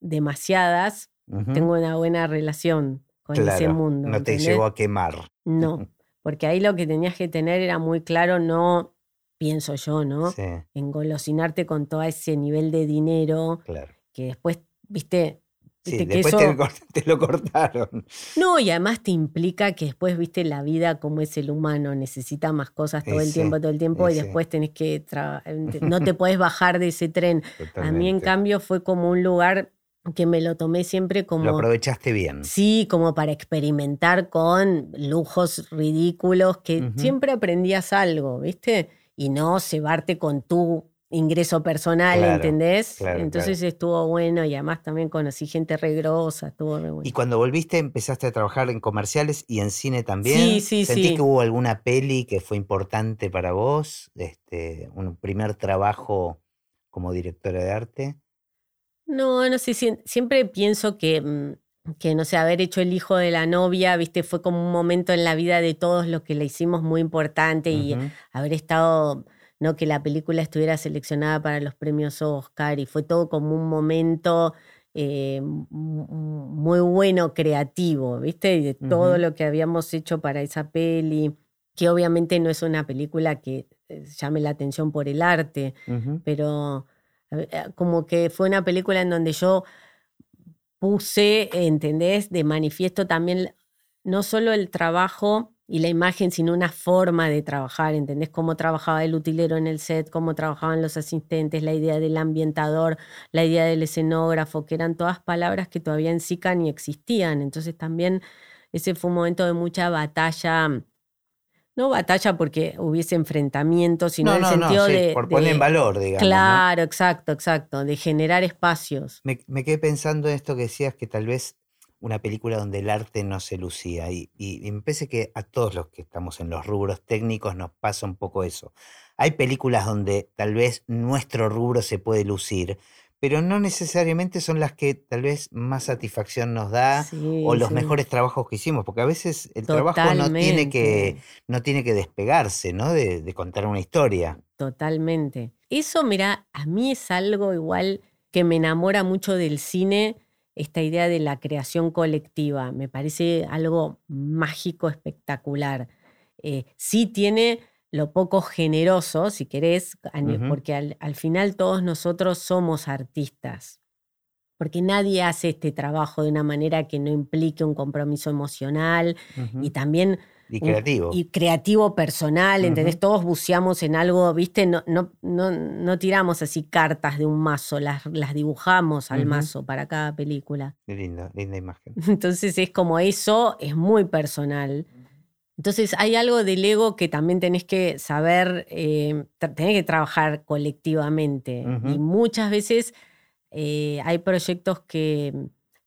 demasiadas, tengo una buena relación con ese mundo. No te llegó a quemar. No. Porque ahí lo que tenías que tener era muy claro, no, pienso yo, ¿no? Sí. Engolosinarte con todo ese nivel de dinero claro. que después, viste... Sí, después te, lo cortaron. No, y además te implica que después, viste, la vida como es el humano, necesita más cosas todo el tiempo, todo el tiempo, y después tenés que... no te puedes bajar de ese tren. A mí, en cambio, fue como un lugar que me lo tomé siempre como... Lo aprovechaste bien. Sí, como para experimentar con lujos ridículos, que siempre aprendías algo, ¿viste? Y no cebarte con tu ingreso personal, ¿entendés? Entonces estuvo bueno y además también conocí gente regrosa, estuvo re bueno. Y cuando volviste empezaste a trabajar en comerciales y en cine también. Sí, sí, ¿Sentís que hubo alguna peli que fue importante para vos? Este, un primer trabajo como directora de arte. No, no sé, siempre pienso que, mm, que, no sé, haber hecho el hijo de la novia, viste, fue como un momento en la vida de todos los que le hicimos muy importante y haber estado, no, que la película estuviera seleccionada para los premios Oscar y fue todo como un momento eh, muy bueno, creativo, viste, y de todo lo que habíamos hecho para esa peli, que obviamente no es una película que eh, llame la atención por el arte, pero como que fue una película en donde yo puse, ¿entendés? De manifiesto también no solo el trabajo y la imagen sin una forma de trabajar, ¿entendés? Cómo trabajaba el utilero en el set, cómo trabajaban los asistentes, la idea del ambientador, la idea del escenógrafo, que eran todas palabras que todavía en SICA ni existían. Entonces también ese fue un momento de mucha batalla. No batalla porque hubiese enfrentamientos, sino en el sentido de. Por poner en valor, digamos. Claro, exacto, exacto. De generar espacios. Me, me, quedé pensando en esto que decías, que tal vez una película donde el arte no se lucía. Y, me parece que a todos los que estamos en los rubros técnicos nos pasa un poco eso. Hay películas donde tal vez nuestro rubro se puede lucir, pero no necesariamente son las que tal vez más satisfacción nos da o los mejores trabajos que hicimos, porque a veces el trabajo no tiene que, no tiene que despegarse, ¿no? De, de contar una historia. Totalmente. Eso, mira, a mí es algo igual que me enamora mucho del cine esta idea de la creación colectiva. Me parece algo mágico, espectacular. Eh, sí tiene lo poco generoso, si querés, porque al, final todos nosotros somos artistas, porque nadie hace este trabajo de una manera que no implique un compromiso emocional y también y creativo. Y creativo personal, ¿entendés? Todos buceamos en algo, ¿viste? No, no, no, no, tiramos así cartas de un mazo, las, las dibujamos al mazo para cada película. linda, linda imagen. Entonces es como eso, es muy personal. Entonces hay algo del ego que también tenés que saber, eh, tenés que trabajar colectivamente. Y muchas veces eh, hay proyectos que,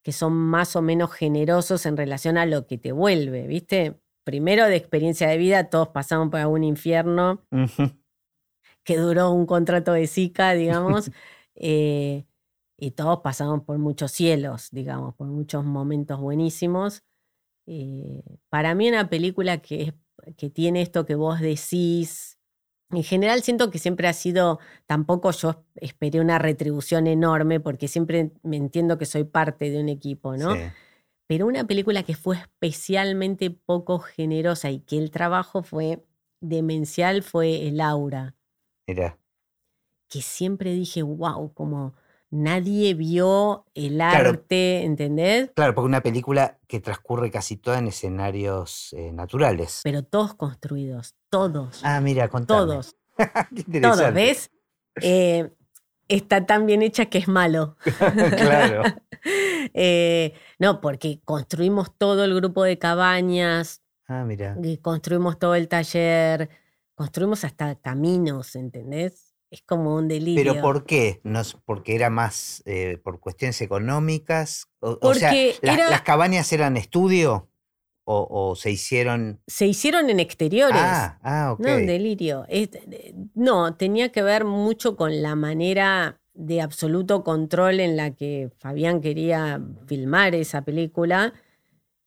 que son más o menos generosos en relación a lo que te vuelve, ¿viste? primero de experiencia de vida, todos pasamos por algún infierno que duró un contrato de Zika, digamos, eh, y todos pasamos por muchos cielos, digamos, por muchos momentos buenísimos. Eh, para mí una película que, que tiene esto que vos decís, en general siento que siempre ha sido, tampoco yo esperé una retribución enorme porque siempre me entiendo que soy parte de un equipo, ¿no? pero una película que fue especialmente poco generosa y que el trabajo fue demencial fue El Aura. Era. Que siempre dije, wow, como nadie vio el arte, ¿entendés? Claro, porque una película que transcurre casi toda en escenarios eh, naturales. Pero todos construidos, todos. Ah, mira, con Todos. todos, ¿ves? Eh, está tan bien hecha que es malo. claro. Eh, no, porque construimos todo el grupo de cabañas. Ah, mira. construimos todo el taller, construimos hasta caminos, ¿entendés? Es como un delirio. ¿Pero por qué? ¿No ¿Porque era más eh, por cuestiones económicas? O, sea, ¿las cabañas eran estudio? O, se hicieron? Se hicieron en exteriores. Ah, ah ok. No, un delirio. no, tenía que ver mucho con la manera de absoluto control en la que Fabián quería filmar esa película,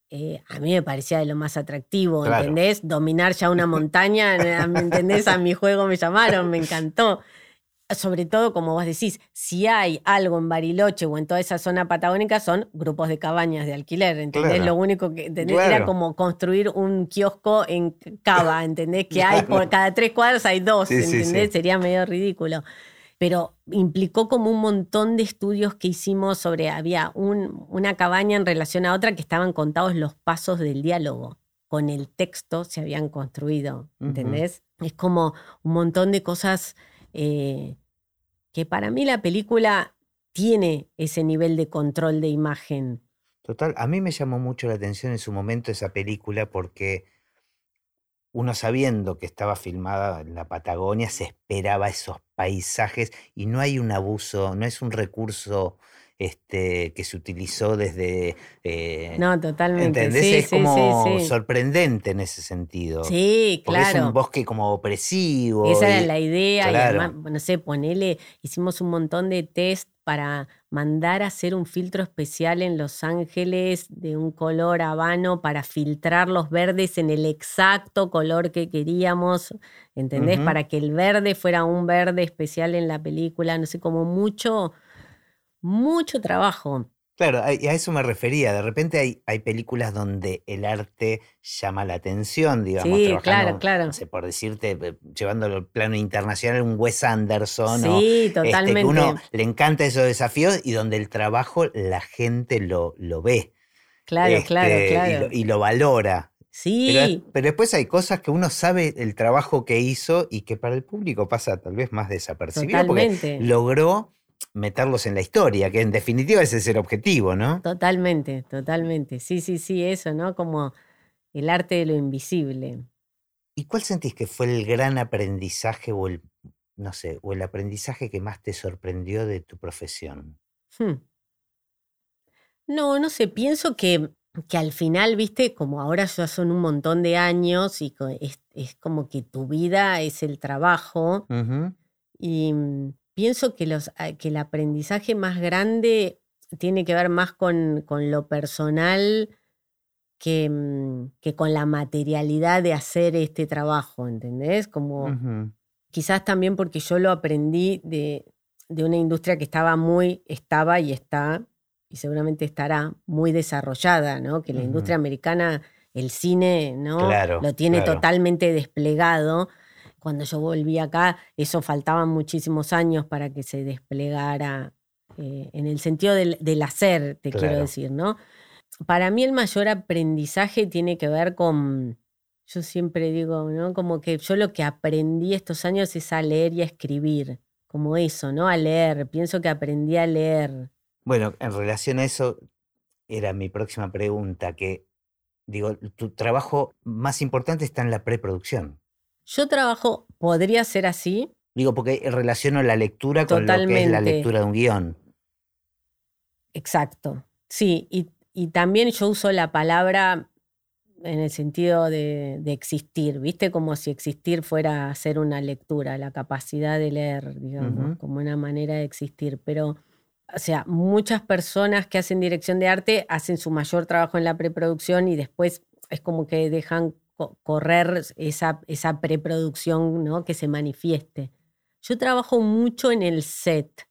eh, a mí me parecía de lo más atractivo, ¿entendés? Dominar ya una montaña, ¿me entendés? A mi juego me llamaron, me encantó. Sobre todo, como vos decís, si hay algo en Bariloche o en toda esa zona patagónica, son grupos de cabañas de alquiler, ¿entendés? Lo único que era como construir un kiosco en Cava, ¿entendés? Que hay por cada tres cuadros hay dos, ¿entendés? Sería medio ridículo pero implicó como un montón de estudios que hicimos sobre, había una cabaña en relación a otra que estaban contados los pasos del diálogo. Con el texto se habían construido, ¿entendés? Es como un montón de cosas eh, que para mí la película tiene ese nivel de control de imagen. Total, a mí me llamó mucho la atención en su momento esa película porque uno sabiendo que estaba filmada en la Patagonia, se esperaba esos paisajes y no hay un abuso, no es un recurso este, que se utilizó desde... Eh, no, totalmente. ¿Entendés? es como sorprendente en ese sentido. Sí, claro. Porque es un bosque como opresivo. Esa era la idea. Y además, no sé, ponele, hicimos un montón de test para mandar a hacer un filtro especial en Los Ángeles de un color habano para filtrar los verdes en el exacto color que queríamos, ¿entendés? Para que el verde fuera un verde especial en la película, no sé, como mucho, mucho trabajo. Claro, a, eso me refería. De repente hay, hay películas donde el arte llama la atención, digamos. Sí, claro, claro. No sé, por decirte, eh, llevándolo al plano internacional, un Wes Anderson. Sí, totalmente. Este, que uno le encanta esos desafíos y donde el trabajo la gente lo, lo ve. Claro, claro, este, claro. Y lo, valora. Sí. Pero, después hay cosas que uno sabe el trabajo que hizo y que para el público pasa tal vez más desapercibido porque logró meterlos en la historia, que en definitiva ese es el objetivo, ¿no? Totalmente, totalmente. Sí, sí, sí, eso, ¿no? Como el arte de lo invisible. ¿Y cuál sentís que fue el gran aprendizaje o el, no sé, o el aprendizaje que más te sorprendió de tu profesión? Hmm. No, no sé, pienso que, que, al final, viste, como ahora ya son un montón de años y es, como que tu vida es el trabajo. Y mm, pienso que, los, ah, que el aprendizaje más grande tiene que ver más con, con lo personal que, mm, que, con la materialidad de hacer este trabajo, ¿entendés? Como quizás también porque yo lo aprendí de, de, una industria que estaba muy, estaba y está, y seguramente estará muy desarrollada, ¿no? Que la industria americana, el cine, ¿no? lo tiene totalmente desplegado. Cuando yo volví acá, eso faltaban muchísimos años para que se desplegara eh, en el sentido del, hacer, te quiero decir, ¿no? para mí el mayor aprendizaje tiene que ver con, yo siempre digo, ¿no? Como que yo lo que aprendí estos años es a leer y a escribir, como eso, ¿no? A leer, pienso que aprendí a leer. Bueno, en relación a eso, era mi próxima pregunta, que digo, tu trabajo más importante está en la preproducción. Yo trabajo, podría ser así. Digo, porque relaciono la lectura con lo que es la lectura de un guion. Exacto. Sí, y y también yo uso la palabra en el sentido de, existir, ¿viste? Como si existir fuera hacer una lectura, la capacidad de leer, digamos, como una manera de existir. Pero, o sea, muchas personas que hacen dirección de arte hacen su mayor trabajo en la preproducción y después es como que dejan correr esa, esa preproducción, ¿no? Que se manifieste. Yo trabajo mucho en el set,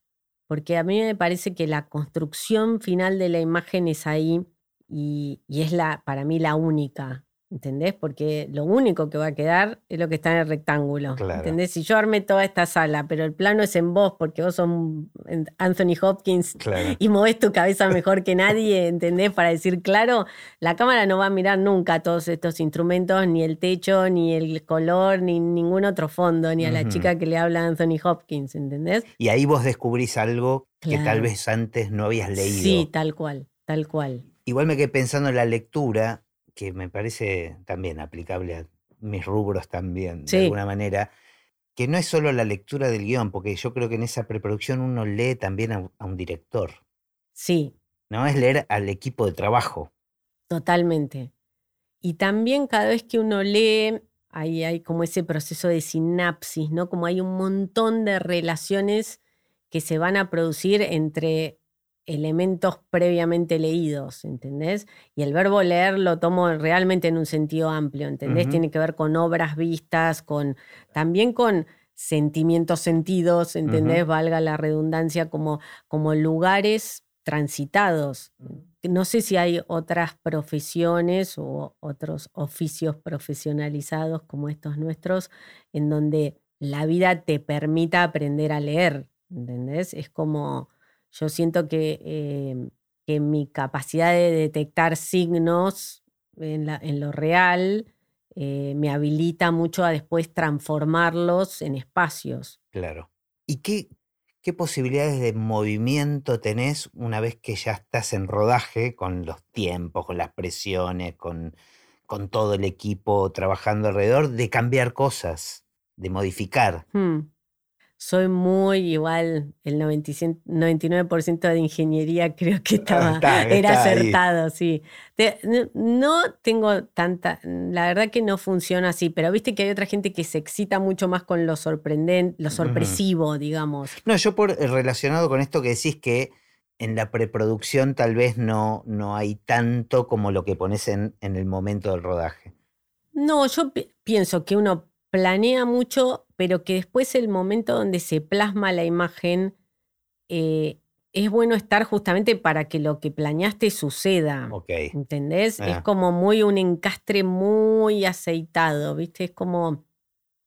porque a mí me parece que la construcción final de la imagen es ahí y, es la, para mí la única. ¿Entendés? Porque lo único que va a quedar es lo que está en el rectángulo. ¿Entendés? Si yo armé toda esta sala, pero el plano es en vos porque vos sos Anthony Hopkins y movés tu cabeza mejor que nadie, ¿entendés? Para decir claro, la cámara no va a mirar nunca todos estos instrumentos, ni el techo, ni el color, ni ningún otro fondo, ni a la chica que le habla a Anthony Hopkins, ¿entendés? Y ahí vos descubrís algo que tal vez antes no habías leído. Sí, tal cual, tal cual. Igual me quedé pensando en la lectura que me parece también aplicable a mis rubros también, de alguna manera, que no es solo la lectura del guion, porque yo creo que en esa preproducción uno lee también a, un director. Sí. No es leer al equipo de trabajo. Totalmente. Y también cada vez que uno lee, ahí hay como ese proceso de sinapsis, ¿no? Como hay un montón de relaciones que se van a producir entre elementos previamente leídos, ¿entendés? Y el verbo leer lo tomo realmente en un sentido amplio, ¿entendés? Tiene que ver con obras vistas, con también con sentimientos sentidos, ¿entendés? Valga la redundancia, como, como lugares transitados. No sé si hay otras profesiones o otros oficios profesionalizados como estos nuestros, en donde la vida te permita aprender a leer, ¿entendés? Es como yo siento que, em, mi capacidad de detectar signos en, lo real eh, me habilita mucho a después transformarlos en espacios. Claro. ¿Y qué, qué posibilidades de movimiento tenés una vez que ya estás en rodaje con los tiempos, con las presiones, con, con todo el equipo trabajando alrededor, de cambiar cosas, de modificar? Hmm soy muy igual, el 99% de ingeniería creo que estaba, era acertado, sí. no tengo tanta, la verdad que no funciona así, pero viste que hay otra gente que se excita mucho más con lo sorprendente, lo sorpresivo, digamos. No, yo por eh, relacionado con esto que decís que en la preproducción tal vez no, no hay tanto como lo que pones en, en el momento del rodaje. No, yo pienso que uno planea mucho, pero que después el momento donde se plasma la imagen eh, es bueno estar justamente para que lo que planeaste suceda. ¿Entendés? Es ah. como muy un encastre muy aceitado, ¿viste? Es como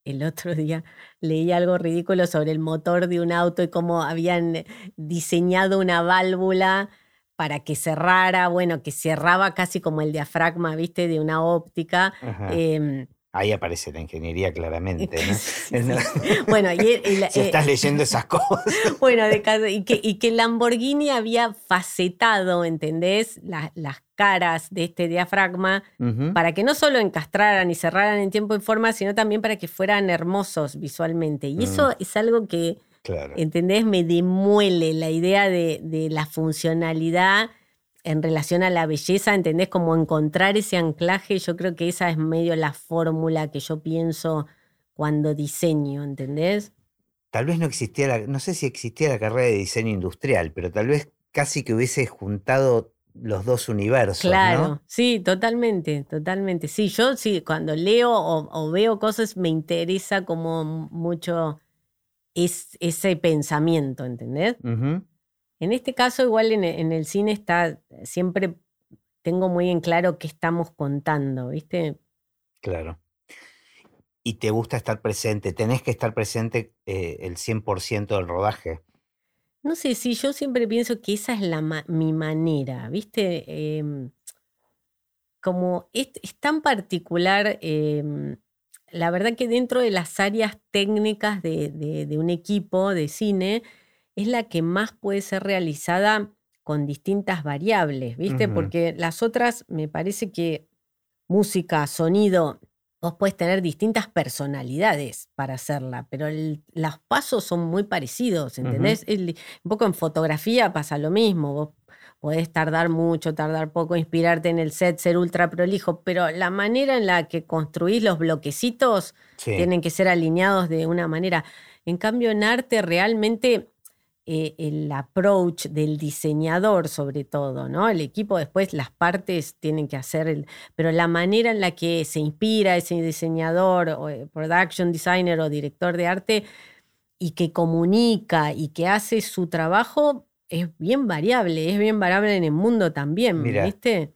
el otro día leí algo ridículo sobre el motor de un auto y cómo habían diseñado una válvula para que cerrara, bueno, que cerraba casi como el diafragma, viste, de una óptica. Ahí aparece la ingeniería claramente, ¿no? bueno, y, si estás leyendo esas cosas. bueno, y, que, y que Lamborghini había facetado, ¿entendés? las caras de este diafragma para que no solo encastraran y cerraran en tiempo y forma, sino también para que fueran hermosos visualmente. Y eso mm. es algo que, ¿entendés? Me demuele la idea de, de la funcionalidad en relación a la belleza, ¿entendés? Como encontrar ese anclaje, yo creo que esa es medio la fórmula que yo pienso cuando diseño, ¿entendés? Tal vez no existiera, no sé si existía la carrera de diseño industrial, pero tal vez casi que hubiese juntado los dos universos. Claro, sí, totalmente, totalmente. Sí, yo sí, cuando leo o, veo cosas me interesa como mucho es, ese pensamiento, ¿entendés? En este caso, igual en, el cine está, siempre tengo muy en claro qué estamos contando, ¿viste? Claro. Y te gusta estar presente, tenés que estar presente eh, el 100% del rodaje. No sé, si yo siempre pienso que esa es la mi manera, ¿viste? Em, como es, tan particular, em, la verdad que dentro de las áreas técnicas de un equipo de cine, es la que más puede ser realizada con distintas variables, ¿viste? Porque las otras, me parece que música, sonido, vos puedes tener distintas personalidades para hacerla, pero los pasos son muy parecidos, ¿entendés? un poco en fotografía pasa lo mismo, vos podés tardar mucho, tardar poco, inspirarte en el set, ser ultra prolijo, pero la manera en la que construís los bloquecitos tienen que ser alineados de una manera. En cambio, en arte realmente eh, el approach del diseñador sobre todo, ¿no? El equipo después, las partes tienen que hacer, el, pero la manera en la que se inspira ese diseñador o eh, production designer o director de arte y que comunica y que hace su trabajo es bien variable, es bien variable en el mundo también, ¿viste?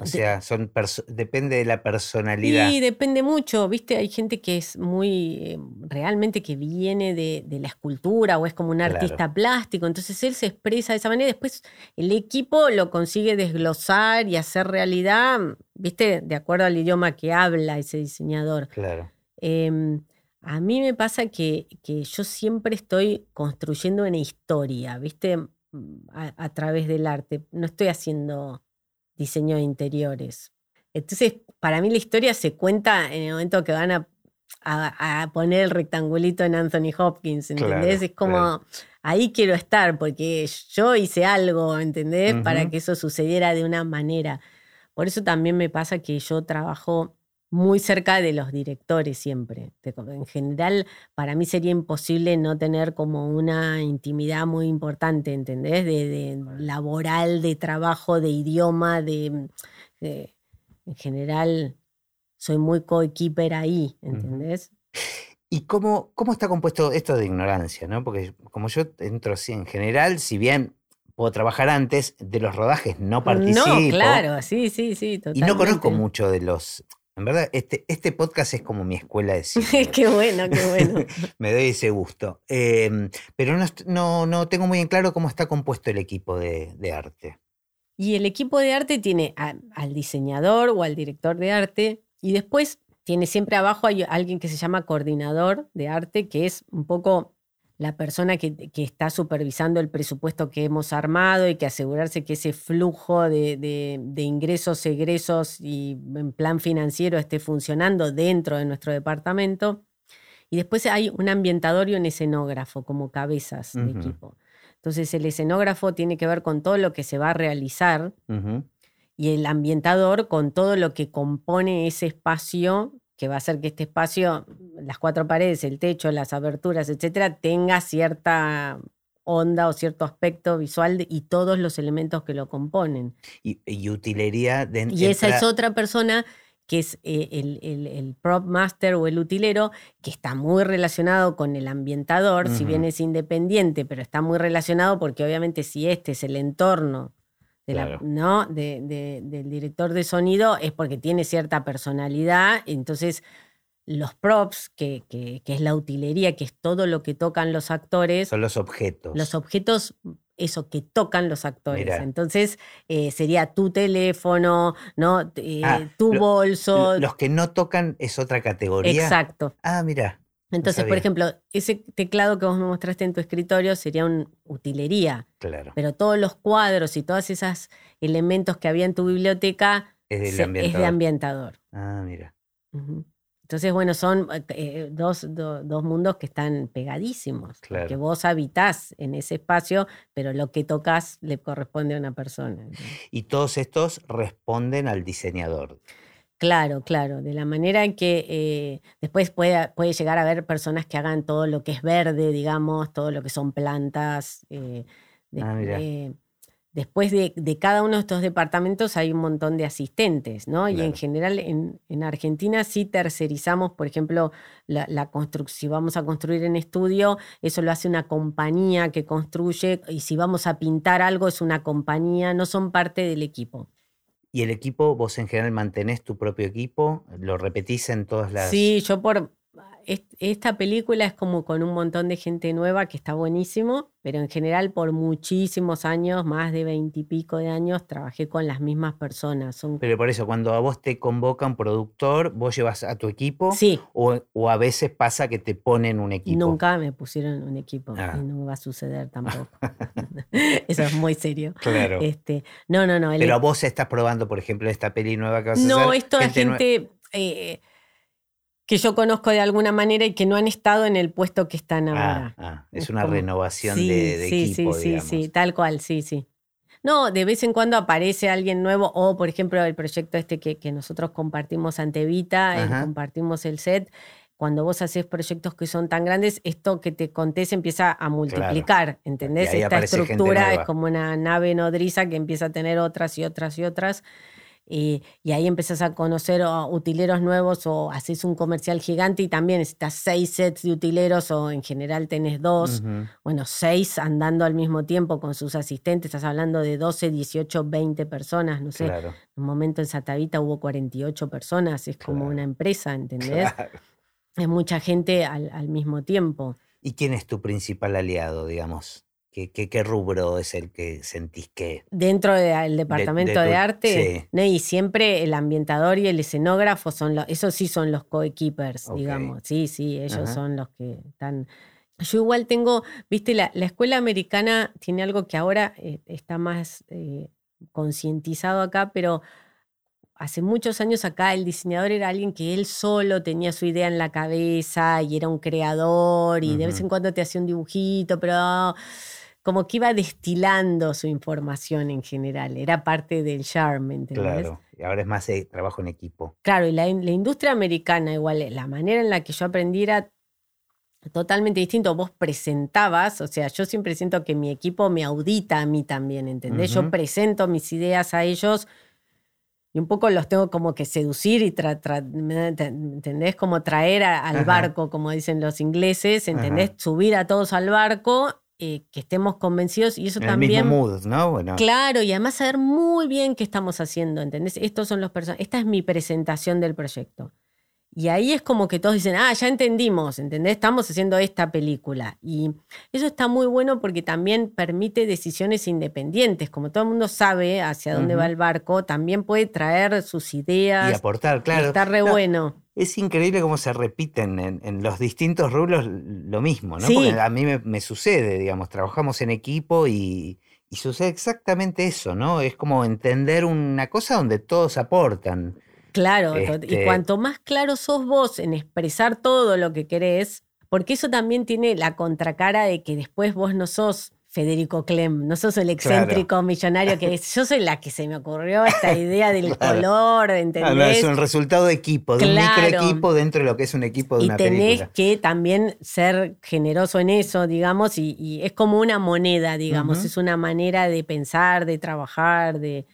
O sea, son depende de la personalidad. Sí, depende mucho, ¿viste? Hay gente que es muy, eh, realmente que viene de, la escultura o es como un artista plástico, entonces él se expresa de esa manera después el equipo lo consigue desglosar y hacer realidad, ¿viste? De acuerdo al idioma que habla ese diseñador. Claro. Em, a mí me pasa que, que, yo siempre estoy construyendo una historia, ¿viste? a través del arte. No estoy haciendo diseño de interiores. Entonces, para mí la historia se cuenta en el momento que van a, poner el rectangulito en Anthony Hopkins, ¿entendés? es como, ahí quiero estar, porque yo hice algo, ¿entendés? Para que eso sucediera de una manera. Por eso también me pasa que yo trabajo muy cerca de los directores siempre. En general, para mí sería imposible no tener como una intimidad muy importante, ¿entendés? De, laboral, de trabajo, de idioma, de, en general, soy muy coequiper ahí, ¿entendés? ¿Y cómo, cómo está compuesto esto de ignorancia? ¿no? Porque como yo entro así en general, si bien puedo trabajar antes, de los rodajes no participo. No, claro, sí, sí, sí. Totalmente. Y no conozco mucho de los en verdad, este, este podcast es como mi escuela de cine. qué bueno, qué bueno. Me doy ese gusto. Em, pero no, no, tengo muy en claro cómo está compuesto el equipo de, arte. Y el equipo de arte tiene al diseñador o al director de arte y después tiene siempre abajo hay alguien que se llama coordinador de arte, que es un poco la persona que, está supervisando el presupuesto que hemos armado y que asegurarse que ese flujo de, ingresos, egresos y en plan financiero esté funcionando dentro de nuestro departamento. Y después hay un ambientador y un escenógrafo como cabezas de equipo. Entonces el escenógrafo tiene que ver con todo lo que se va a realizar y el ambientador con todo lo que compone ese espacio que va a hacer que este espacio, las cuatro paredes, el techo, las aberturas, etcétera, tenga cierta onda o cierto aspecto visual y todos los elementos que lo componen. Y, utilería dentro. Y esa es otra persona que es eh, el, prop master o el utilero, que está muy relacionado con el ambientador, si bien es independiente, pero está muy relacionado porque obviamente si este es el entorno ¿no? del director de sonido es porque tiene cierta personalidad. Entonces, los props, que, que, es la utilería, que es todo lo que tocan los actores. Son los objetos. Los objetos eso que tocan los actores. Entonces eh, sería tu teléfono, ¿no? Eh, ah, tu bolso. los que no tocan es otra categoría. Exacto. Ah, mira. Entonces, por ejemplo, ese teclado que vos me mostraste en tu escritorio sería una utilería. Claro. Pero todos los cuadros y todos esos elementos que había en tu biblioteca es, de ambientador. Ah, mira. Entonces, bueno, son eh, dos, mundos que están pegadísimos. Que vos habitás en ese espacio, pero lo que tocas le corresponde a una persona. Y todos estos responden al diseñador. Claro, claro, de la manera en que eh, después puede, puede, llegar a haber personas que hagan todo lo que es verde, digamos, todo lo que son plantas. Eh, ah, después de, cada uno de estos departamentos hay un montón de asistentes, ¿no? Y en general en, Argentina sí tercerizamos, por ejemplo, la, construcción, si vamos a construir en estudio, eso lo hace una compañía que construye, y si vamos a pintar algo es una compañía, no son parte del equipo. ¿Y el equipo, vos en general mantenés tu propio equipo? ¿Lo repetís en todas las...? Sí, yo por... Esta película es como con un montón de gente nueva que está buenísimo, pero en general por muchísimos años, más de veintipico de años, trabajé con las mismas personas. Pero por eso, cuando a vos te convoca un productor, vos llevas a tu equipo. Sí. O, a veces pasa que te ponen un equipo. Nunca me pusieron un equipo ah. y no va a suceder tampoco. eso es muy serio. Claro. Este, no, no, no. Pero vos estás probando, por ejemplo, esta peli nueva que vas a hacer. No, esto es gente. Eh, que yo conozco de alguna manera y que no han estado en el puesto que están ah, ahora. Ah, es, una renovación de, sí, equipo, Sí, sí, sí, tal cual, sí, sí. No, de vez en cuando aparece alguien nuevo, o por ejemplo el proyecto este que, que nosotros compartimos ante Vita, eh, compartimos el set. Cuando vos haces proyectos que son tan grandes, esto que te conté se empieza a multiplicar, ¿entendés? Esta estructura es como una nave nodriza que empieza a tener otras y otras y otras y, ahí empezás a conocer utileros nuevos o haces un comercial gigante y también necesitas seis sets de utileros o en general tenés dos, bueno, seis andando al mismo tiempo con sus asistentes, estás hablando de 12, 18, 20 personas, no sé. En un momento en Satavita hubo 48 personas, es como una empresa, ¿entendés? Es mucha gente al, al mismo tiempo. ¿Y quién es tu principal aliado, digamos? ¿Qué, rubro es el que sentís que... Dentro del departamento de, arte, sí. y siempre el ambientador y el escenógrafo son los, esos sí son los coequippers, digamos. Sí, sí, ellos son los que están... Yo igual tengo, viste, la, escuela americana tiene algo que ahora eh, está más eh, concientizado acá, pero hace muchos años acá el diseñador era alguien que él solo tenía su idea en la cabeza y era un creador y de vez en cuando te hacía un dibujito, pero como que iba destilando su información en general, era parte del charme, ¿entendés? Claro, y ahora es más de trabajo en equipo. Claro, y la, industria americana igual, la manera en la que yo aprendí era totalmente distinto. Vos presentabas, o sea, yo siempre siento que mi equipo me audita a mí también, ¿entendés? Yo presento mis ideas a ellos y un poco los tengo como que seducir y, ¿entendés? Como traer al barco, como dicen los ingleses, ¿entendés? Subir a todos al barco eh, que estemos convencidos y eso también. ¿no? Claro, y además saber muy bien qué estamos haciendo, ¿entendés? Estos son los Esta es mi presentación del proyecto. Y ahí es como que todos dicen, ah, ya entendimos, ¿entendés? Estamos haciendo esta película. Y eso está muy bueno porque también permite decisiones independientes. Como todo el mundo sabe hacia dónde va el barco, también puede traer sus ideas. Y aportar, claro. está re bueno. Es increíble cómo se repiten en, los distintos rubros lo mismo, ¿no? Porque a mí me, sucede, digamos, trabajamos en equipo y, y sucede exactamente eso, ¿no? Es como entender una cosa donde todos aportan. Claro, y este cuanto más claro sos vos en expresar todo lo que querés, porque eso también tiene la contracara de que después vos no sos Federico Clem, no sos el excéntrico millonario que es. Yo soy la que se me ocurrió esta idea del color, ¿entendés? es un resultado de equipo, de un microequipo dentro de lo que es un equipo de y una tenés que también ser generoso en eso, digamos, y, es como una moneda, digamos, es una manera de pensar, de trabajar, de.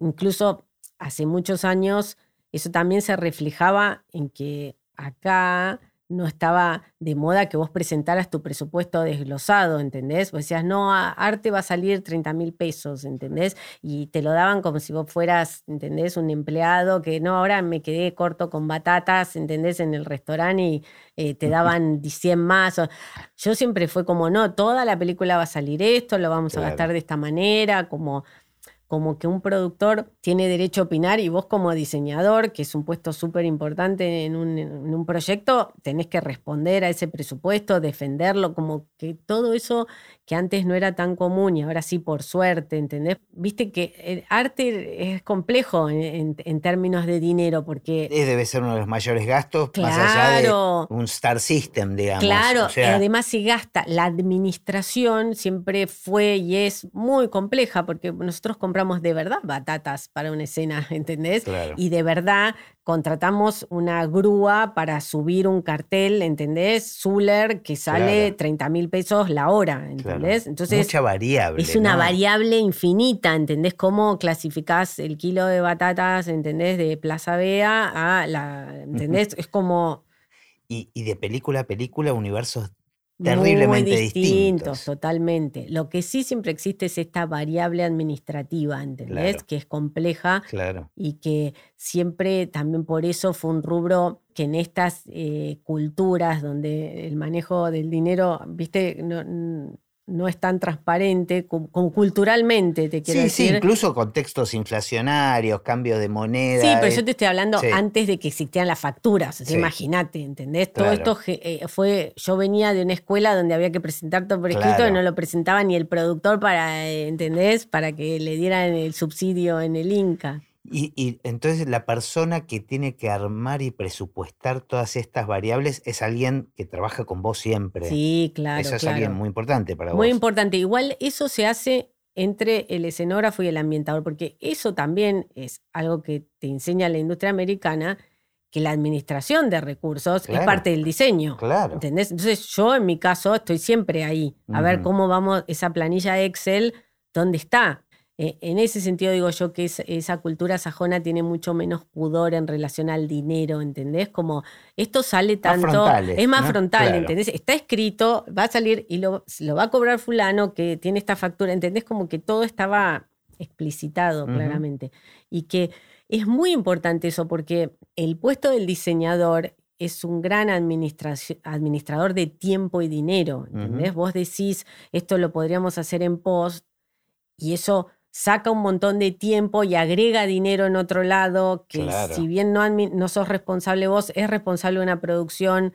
Incluso hace muchos años eso también se reflejaba en que acá no estaba de moda que vos presentaras tu presupuesto desglosado, ¿entendés? Vos decías, no, arte va a salir 30 mil pesos, ¿entendés? Y te lo daban como si vos fueras, ¿entendés? Un empleado que no, ahora me quedé corto con batatas, ¿entendés? En el restaurante y eh, te daban 100 más. Yo siempre fue como, no, toda la película va a salir esto, lo vamos a gastar de esta manera, como como que un productor tiene derecho a opinar y vos como diseñador, que es un puesto súper importante en un, proyecto, tenés que responder a ese presupuesto, defenderlo, como que todo eso que antes no era tan común y ahora sí por suerte, ¿entendés? Viste que el arte es complejo en, términos de dinero porque... Debe ser uno de los mayores gastos, más allá de un Star System, digamos. Claro, además se gasta. La administración siempre fue y es muy compleja porque nosotros compramos de verdad batatas para una escena, ¿entendés? Y de verdad contratamos una grúa para subir un cartel, ¿entendés? Zuller, que sale 30 mil pesos la hora, ¿entendés? Entonces, Mucha variable. Es una variable infinita, ¿entendés? ¿Cómo clasificás el kilo de batatas, ¿entendés? De Plaza Bea a la, ¿entendés? es como... Y, y, de película a película, universos terriblemente Muy distintos, Totalmente. Lo que sí siempre existe es esta variable administrativa, ¿entendés? Que es compleja claro. y que siempre también por eso fue un rubro que en estas eh, culturas donde el manejo del dinero, viste, no, no es tan transparente, con, culturalmente, te quiero decir. Sí, incluso contextos inflacionarios, cambio de moneda. Sí, pero yo te estoy hablando antes de que existieran las facturas. Imagínate, ¿entendés? Todo esto eh, fue. Yo venía de una escuela donde había que presentar todo por escrito y no lo presentaba ni el productor para, eh, ¿entendés? Para que le dieran el subsidio en el Inca. Y, entonces la persona que tiene que armar y presupuestar todas estas variables es alguien que trabaja con vos siempre. Sí, claro. Eso es alguien muy importante para vos. Muy importante. Igual eso se hace entre el escenógrafo y el ambientador, porque eso también es algo que te enseña la industria americana, que la administración de recursos es parte del diseño. Claro. ¿Entendés? Entonces yo en mi caso estoy siempre ahí, a ver cómo vamos, esa planilla Excel, ¿dónde está? Eh, en ese sentido digo yo que esa cultura sajona tiene mucho menos pudor en relación al dinero, ¿entendés? Como esto sale tanto, es más frontal, ¿entendés? Está escrito, va a salir y lo, va a cobrar fulano que tiene esta factura, ¿entendés? Como que todo estaba explicitado claramente. Y que es muy importante eso porque el puesto del diseñador es un gran administrador de tiempo y dinero, ¿entendés? Vos decís, esto lo podríamos hacer en post y eso saca un montón de tiempo y agrega dinero en otro lado, que si bien no, no sos responsable vos, es responsable de una producción.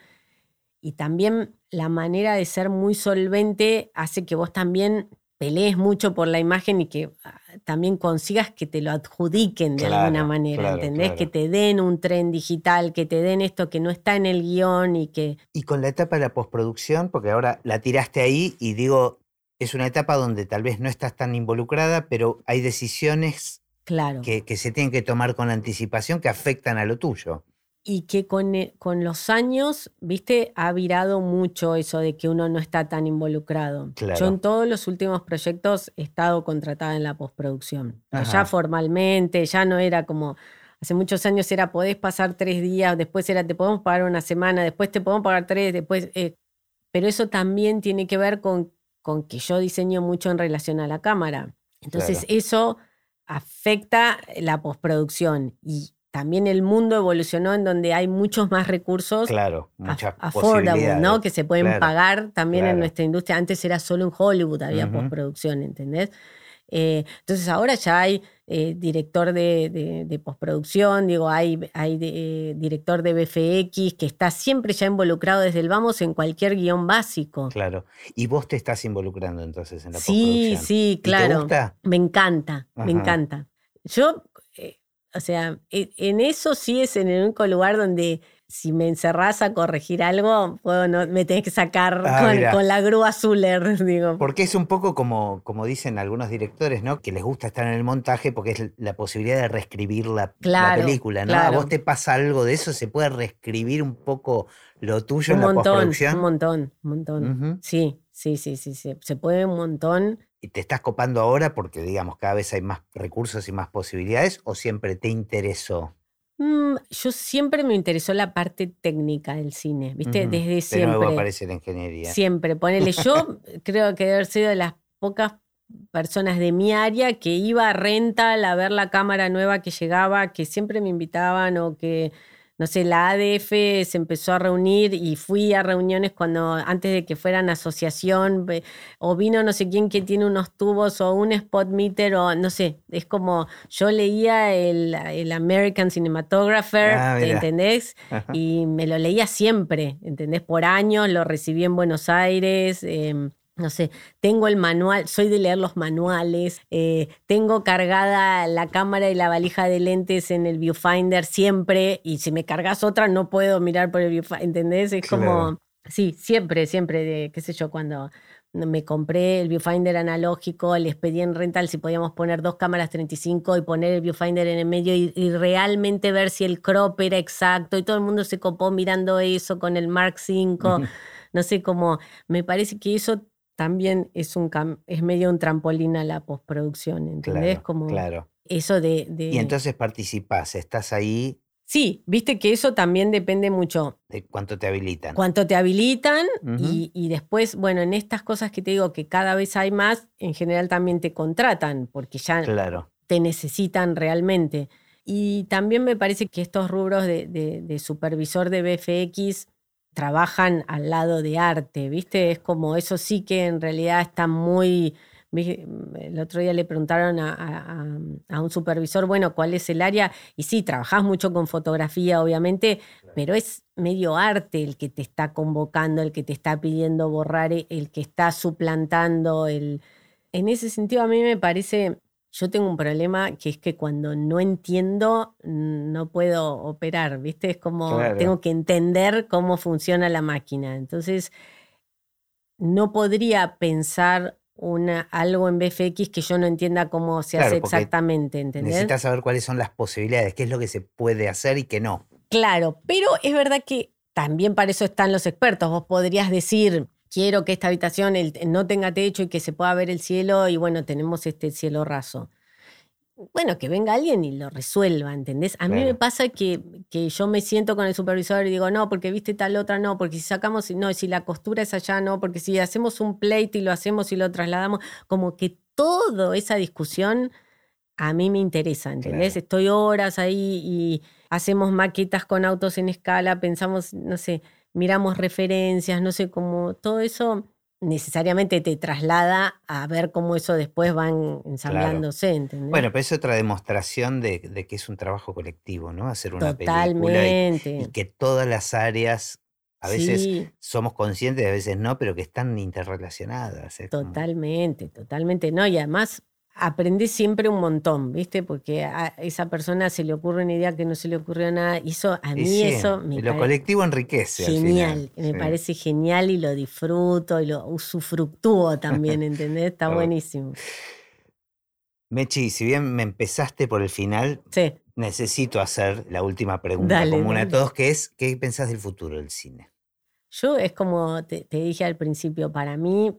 Y también la manera de ser muy solvente hace que vos también pelees mucho por la imagen y que ah, también consigas que te lo adjudiquen de alguna manera, ¿entendés? Que te den un tren digital, que te den esto que no está en el guion y que... Y con la etapa de la postproducción, porque ahora la tiraste ahí y digo, es una etapa donde tal vez no estás tan involucrada, pero hay decisiones claro. que, se tienen que tomar con anticipación que afectan a lo tuyo. Y que con, eh, con, los años, viste, ha virado mucho eso de que uno no está tan involucrado. Yo en todos los últimos proyectos he estado contratada en la postproducción. Ya formalmente, ya no era como, hace muchos años era podés pasar tres días, después era te podemos pagar una semana, después te podemos pagar tres, después... Eh, pero eso también tiene que ver con con que yo diseño mucho en relación a la cámara. Entonces eso afecta la postproducción y también el mundo evolucionó en donde hay muchos más recursos claro, muchas affordable, ¿no? Que se pueden pagar también en nuestra industria. Antes era solo en Hollywood había postproducción, ¿entendés? Eh, entonces ahora ya hay eh, director de, postproducción, digo, hay, hay eh, director de BFX que está siempre ya involucrado desde el vamos en cualquier guion básico. Claro. ¿Y vos te estás involucrando entonces en la sí, postproducción? Sí, sí, claro. ¿Te gusta? Me encanta, me encanta. Yo, o sea, e, en eso sí es en el único lugar donde si me encerrás a corregir algo, no, me tenés que sacar ah, con, la grúa Zuller, digo. Porque es un poco como, como dicen algunos directores, ¿no? Que les gusta estar en el montaje porque es la posibilidad de reescribir la, película, ¿no? ¿A vos te pasa algo de eso? ¿Se puede reescribir un poco lo tuyo en la postproducción? Un montón, un montón. Sí, sí, sí, sí, sí. Se puede un montón. ¿Y te estás copando ahora porque, digamos, cada vez hay más recursos y más posibilidades o siempre te interesó? Mm, yo siempre me interesó la parte técnica del cine, ¿viste? Desde siempre. De nuevo aparece la ingeniería. Siempre, ponele. Yo creo que debe haber sido de las pocas personas de mi área que iba a rental a ver la cámara nueva que llegaba, que siempre me invitaban o que no sé, la ADF se empezó a reunir y fui a reuniones cuando antes de que fueran asociación o vino no sé quién que tiene unos tubos o un spot meter o no sé, es como yo leía el, American Cinematographer, ah, ¿entendés? Y me lo leía siempre, ¿entendés? Por años, lo recibí en Buenos Aires. Em, no sé, tengo el manual, soy de leer los manuales, eh, tengo cargada la cámara y la valija de lentes en el viewfinder siempre y si me cargas otra no puedo mirar por el viewfinder, ¿entendés? Es como, sí, siempre, siempre, de, qué sé yo, cuando me compré el viewfinder analógico, les pedí en rental si podíamos poner dos cámaras 35 y poner el viewfinder en el medio y, y realmente ver si el crop era exacto y todo el mundo se copó mirando eso con el Mark V. no sé cómo, me parece que eso también es, un es medio un trampolín a la postproducción, ¿entendés? Claro, Como claro. Eso de, Y entonces participás, estás ahí. Sí, viste que eso también depende mucho. De cuánto te habilitan. Cuánto te habilitan y, después, bueno, en estas cosas que te digo que cada vez hay más, en general también te contratan porque ya te necesitan realmente. Y también me parece que estos rubros de, de supervisor de BFX trabajan al lado de arte, ¿viste? Es como, eso sí que en realidad está muy... El otro día le preguntaron a, un supervisor, bueno, ¿cuál es el área? Y sí, trabajás mucho con fotografía, obviamente, pero es medio arte el que te está convocando, el que te está pidiendo borrar, el que está suplantando. El... En ese sentido, a mí me parece yo tengo un problema que es que cuando no entiendo, no puedo operar, ¿viste? Es como tengo que entender cómo funciona la máquina. Entonces, no podría pensar una, algo en BFX que yo no entienda cómo se hace exactamente, ¿entendés? Necesitas saber cuáles son las posibilidades, qué es lo que se puede hacer y qué no. Claro, pero es verdad que también para eso están los expertos. Vos podrías decir, quiero que esta habitación no tenga techo y que se pueda ver el cielo y bueno, tenemos este cielo raso. Bueno, que venga alguien y lo resuelva, ¿entendés? A mí me pasa que, que, yo me siento con el supervisor y digo, no, porque viste tal otra, no, porque si sacamos, no, si la costura es allá, no, porque si hacemos un plate y lo hacemos y lo trasladamos, como que toda esa discusión a mí me interesa, ¿entendés? Estoy horas ahí y hacemos maquetas con autos en escala, pensamos, no sé, miramos referencias, no sé, como todo eso necesariamente te traslada a ver cómo eso después van ensamblándose, ¿entendés? Bueno, pero es otra demostración de, que es un trabajo colectivo, ¿no? Hacer una película y, que todas las áreas, a veces somos conscientes, a veces no, pero que están interrelacionadas. Totalmente, totalmente, ¿no? Y además aprendí siempre un montón, ¿viste? Porque a esa persona se le ocurre una idea que no se le ocurrió nada. Y eso, a mí eso me Lo colectivo enriquece. Genial, me parece genial y lo disfruto y lo usufructúo también, ¿entendés? Está buenísimo. Mechi, si bien me empezaste por el final, necesito hacer la última pregunta común a todos, que es, ¿qué pensás del futuro del cine? Yo es como te dije al principio, para mí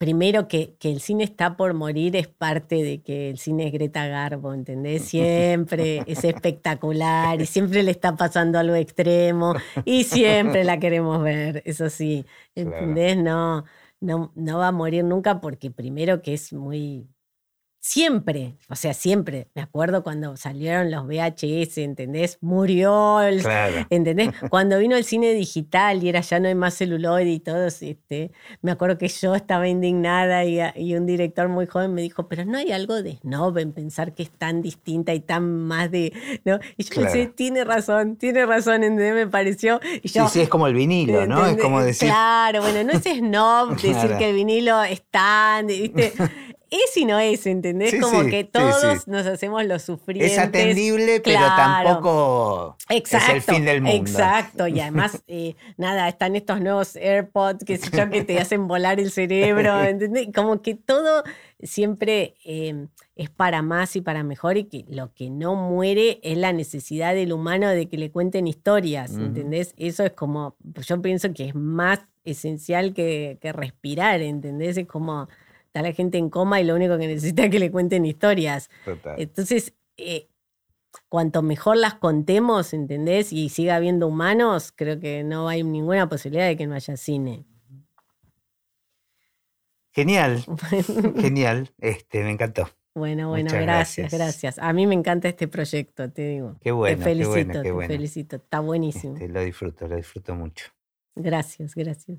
primero que, que, el cine está por morir es parte de que el cine es Greta Garbo, ¿entendés? Siempre es espectacular y siempre le está pasando algo extremo y siempre la queremos ver, eso sí, ¿entendés? No, no, no va a morir nunca porque primero que es muy Siempre, o sea, siempre. Me acuerdo cuando salieron los VHS, ¿entendés? Murió, el, ¿entendés? Cuando vino el cine digital y era ya no hay más celuloide y todo, este, me acuerdo que yo estaba indignada y, un director muy joven me dijo, pero no hay algo de snob en pensar que es tan distinta y tan más de, ¿no? Y yo pensé, tiene razón, tiene razón, ¿entendés? Me pareció. Y sí, sí, es como el vinilo, ¿no? Es como decir. Claro, bueno, no es snob decir que el vinilo es tan, ¿viste? Es y no es, ¿entendés? Como que todos nos hacemos los sufrientes. Es atendible, pero tampoco es el fin del mundo. Exacto, y además, eh, nada, están estos nuevos AirPods, que yo, que te hacen volar el cerebro, ¿entendés? Como que todo siempre em, es para más y para mejor y que lo que no muere es la necesidad del humano de que le cuenten historias, ¿entendés? Eso es como, yo pienso que es más esencial que, que respirar, ¿entendés? Es como está la gente en coma y lo único que necesita es que le cuenten historias. Entonces, eh, cuanto mejor las contemos, ¿entendés? Y siga habiendo humanos, creo que no hay ninguna posibilidad de que no haya cine. Genial, genial, este, me encantó. Bueno, bueno, gracias, gracias, A mí me encanta este proyecto, te digo. Qué bueno. Te felicito, te felicito. Está buenísimo. Este, lo disfruto, lo disfruto mucho. Gracias, gracias.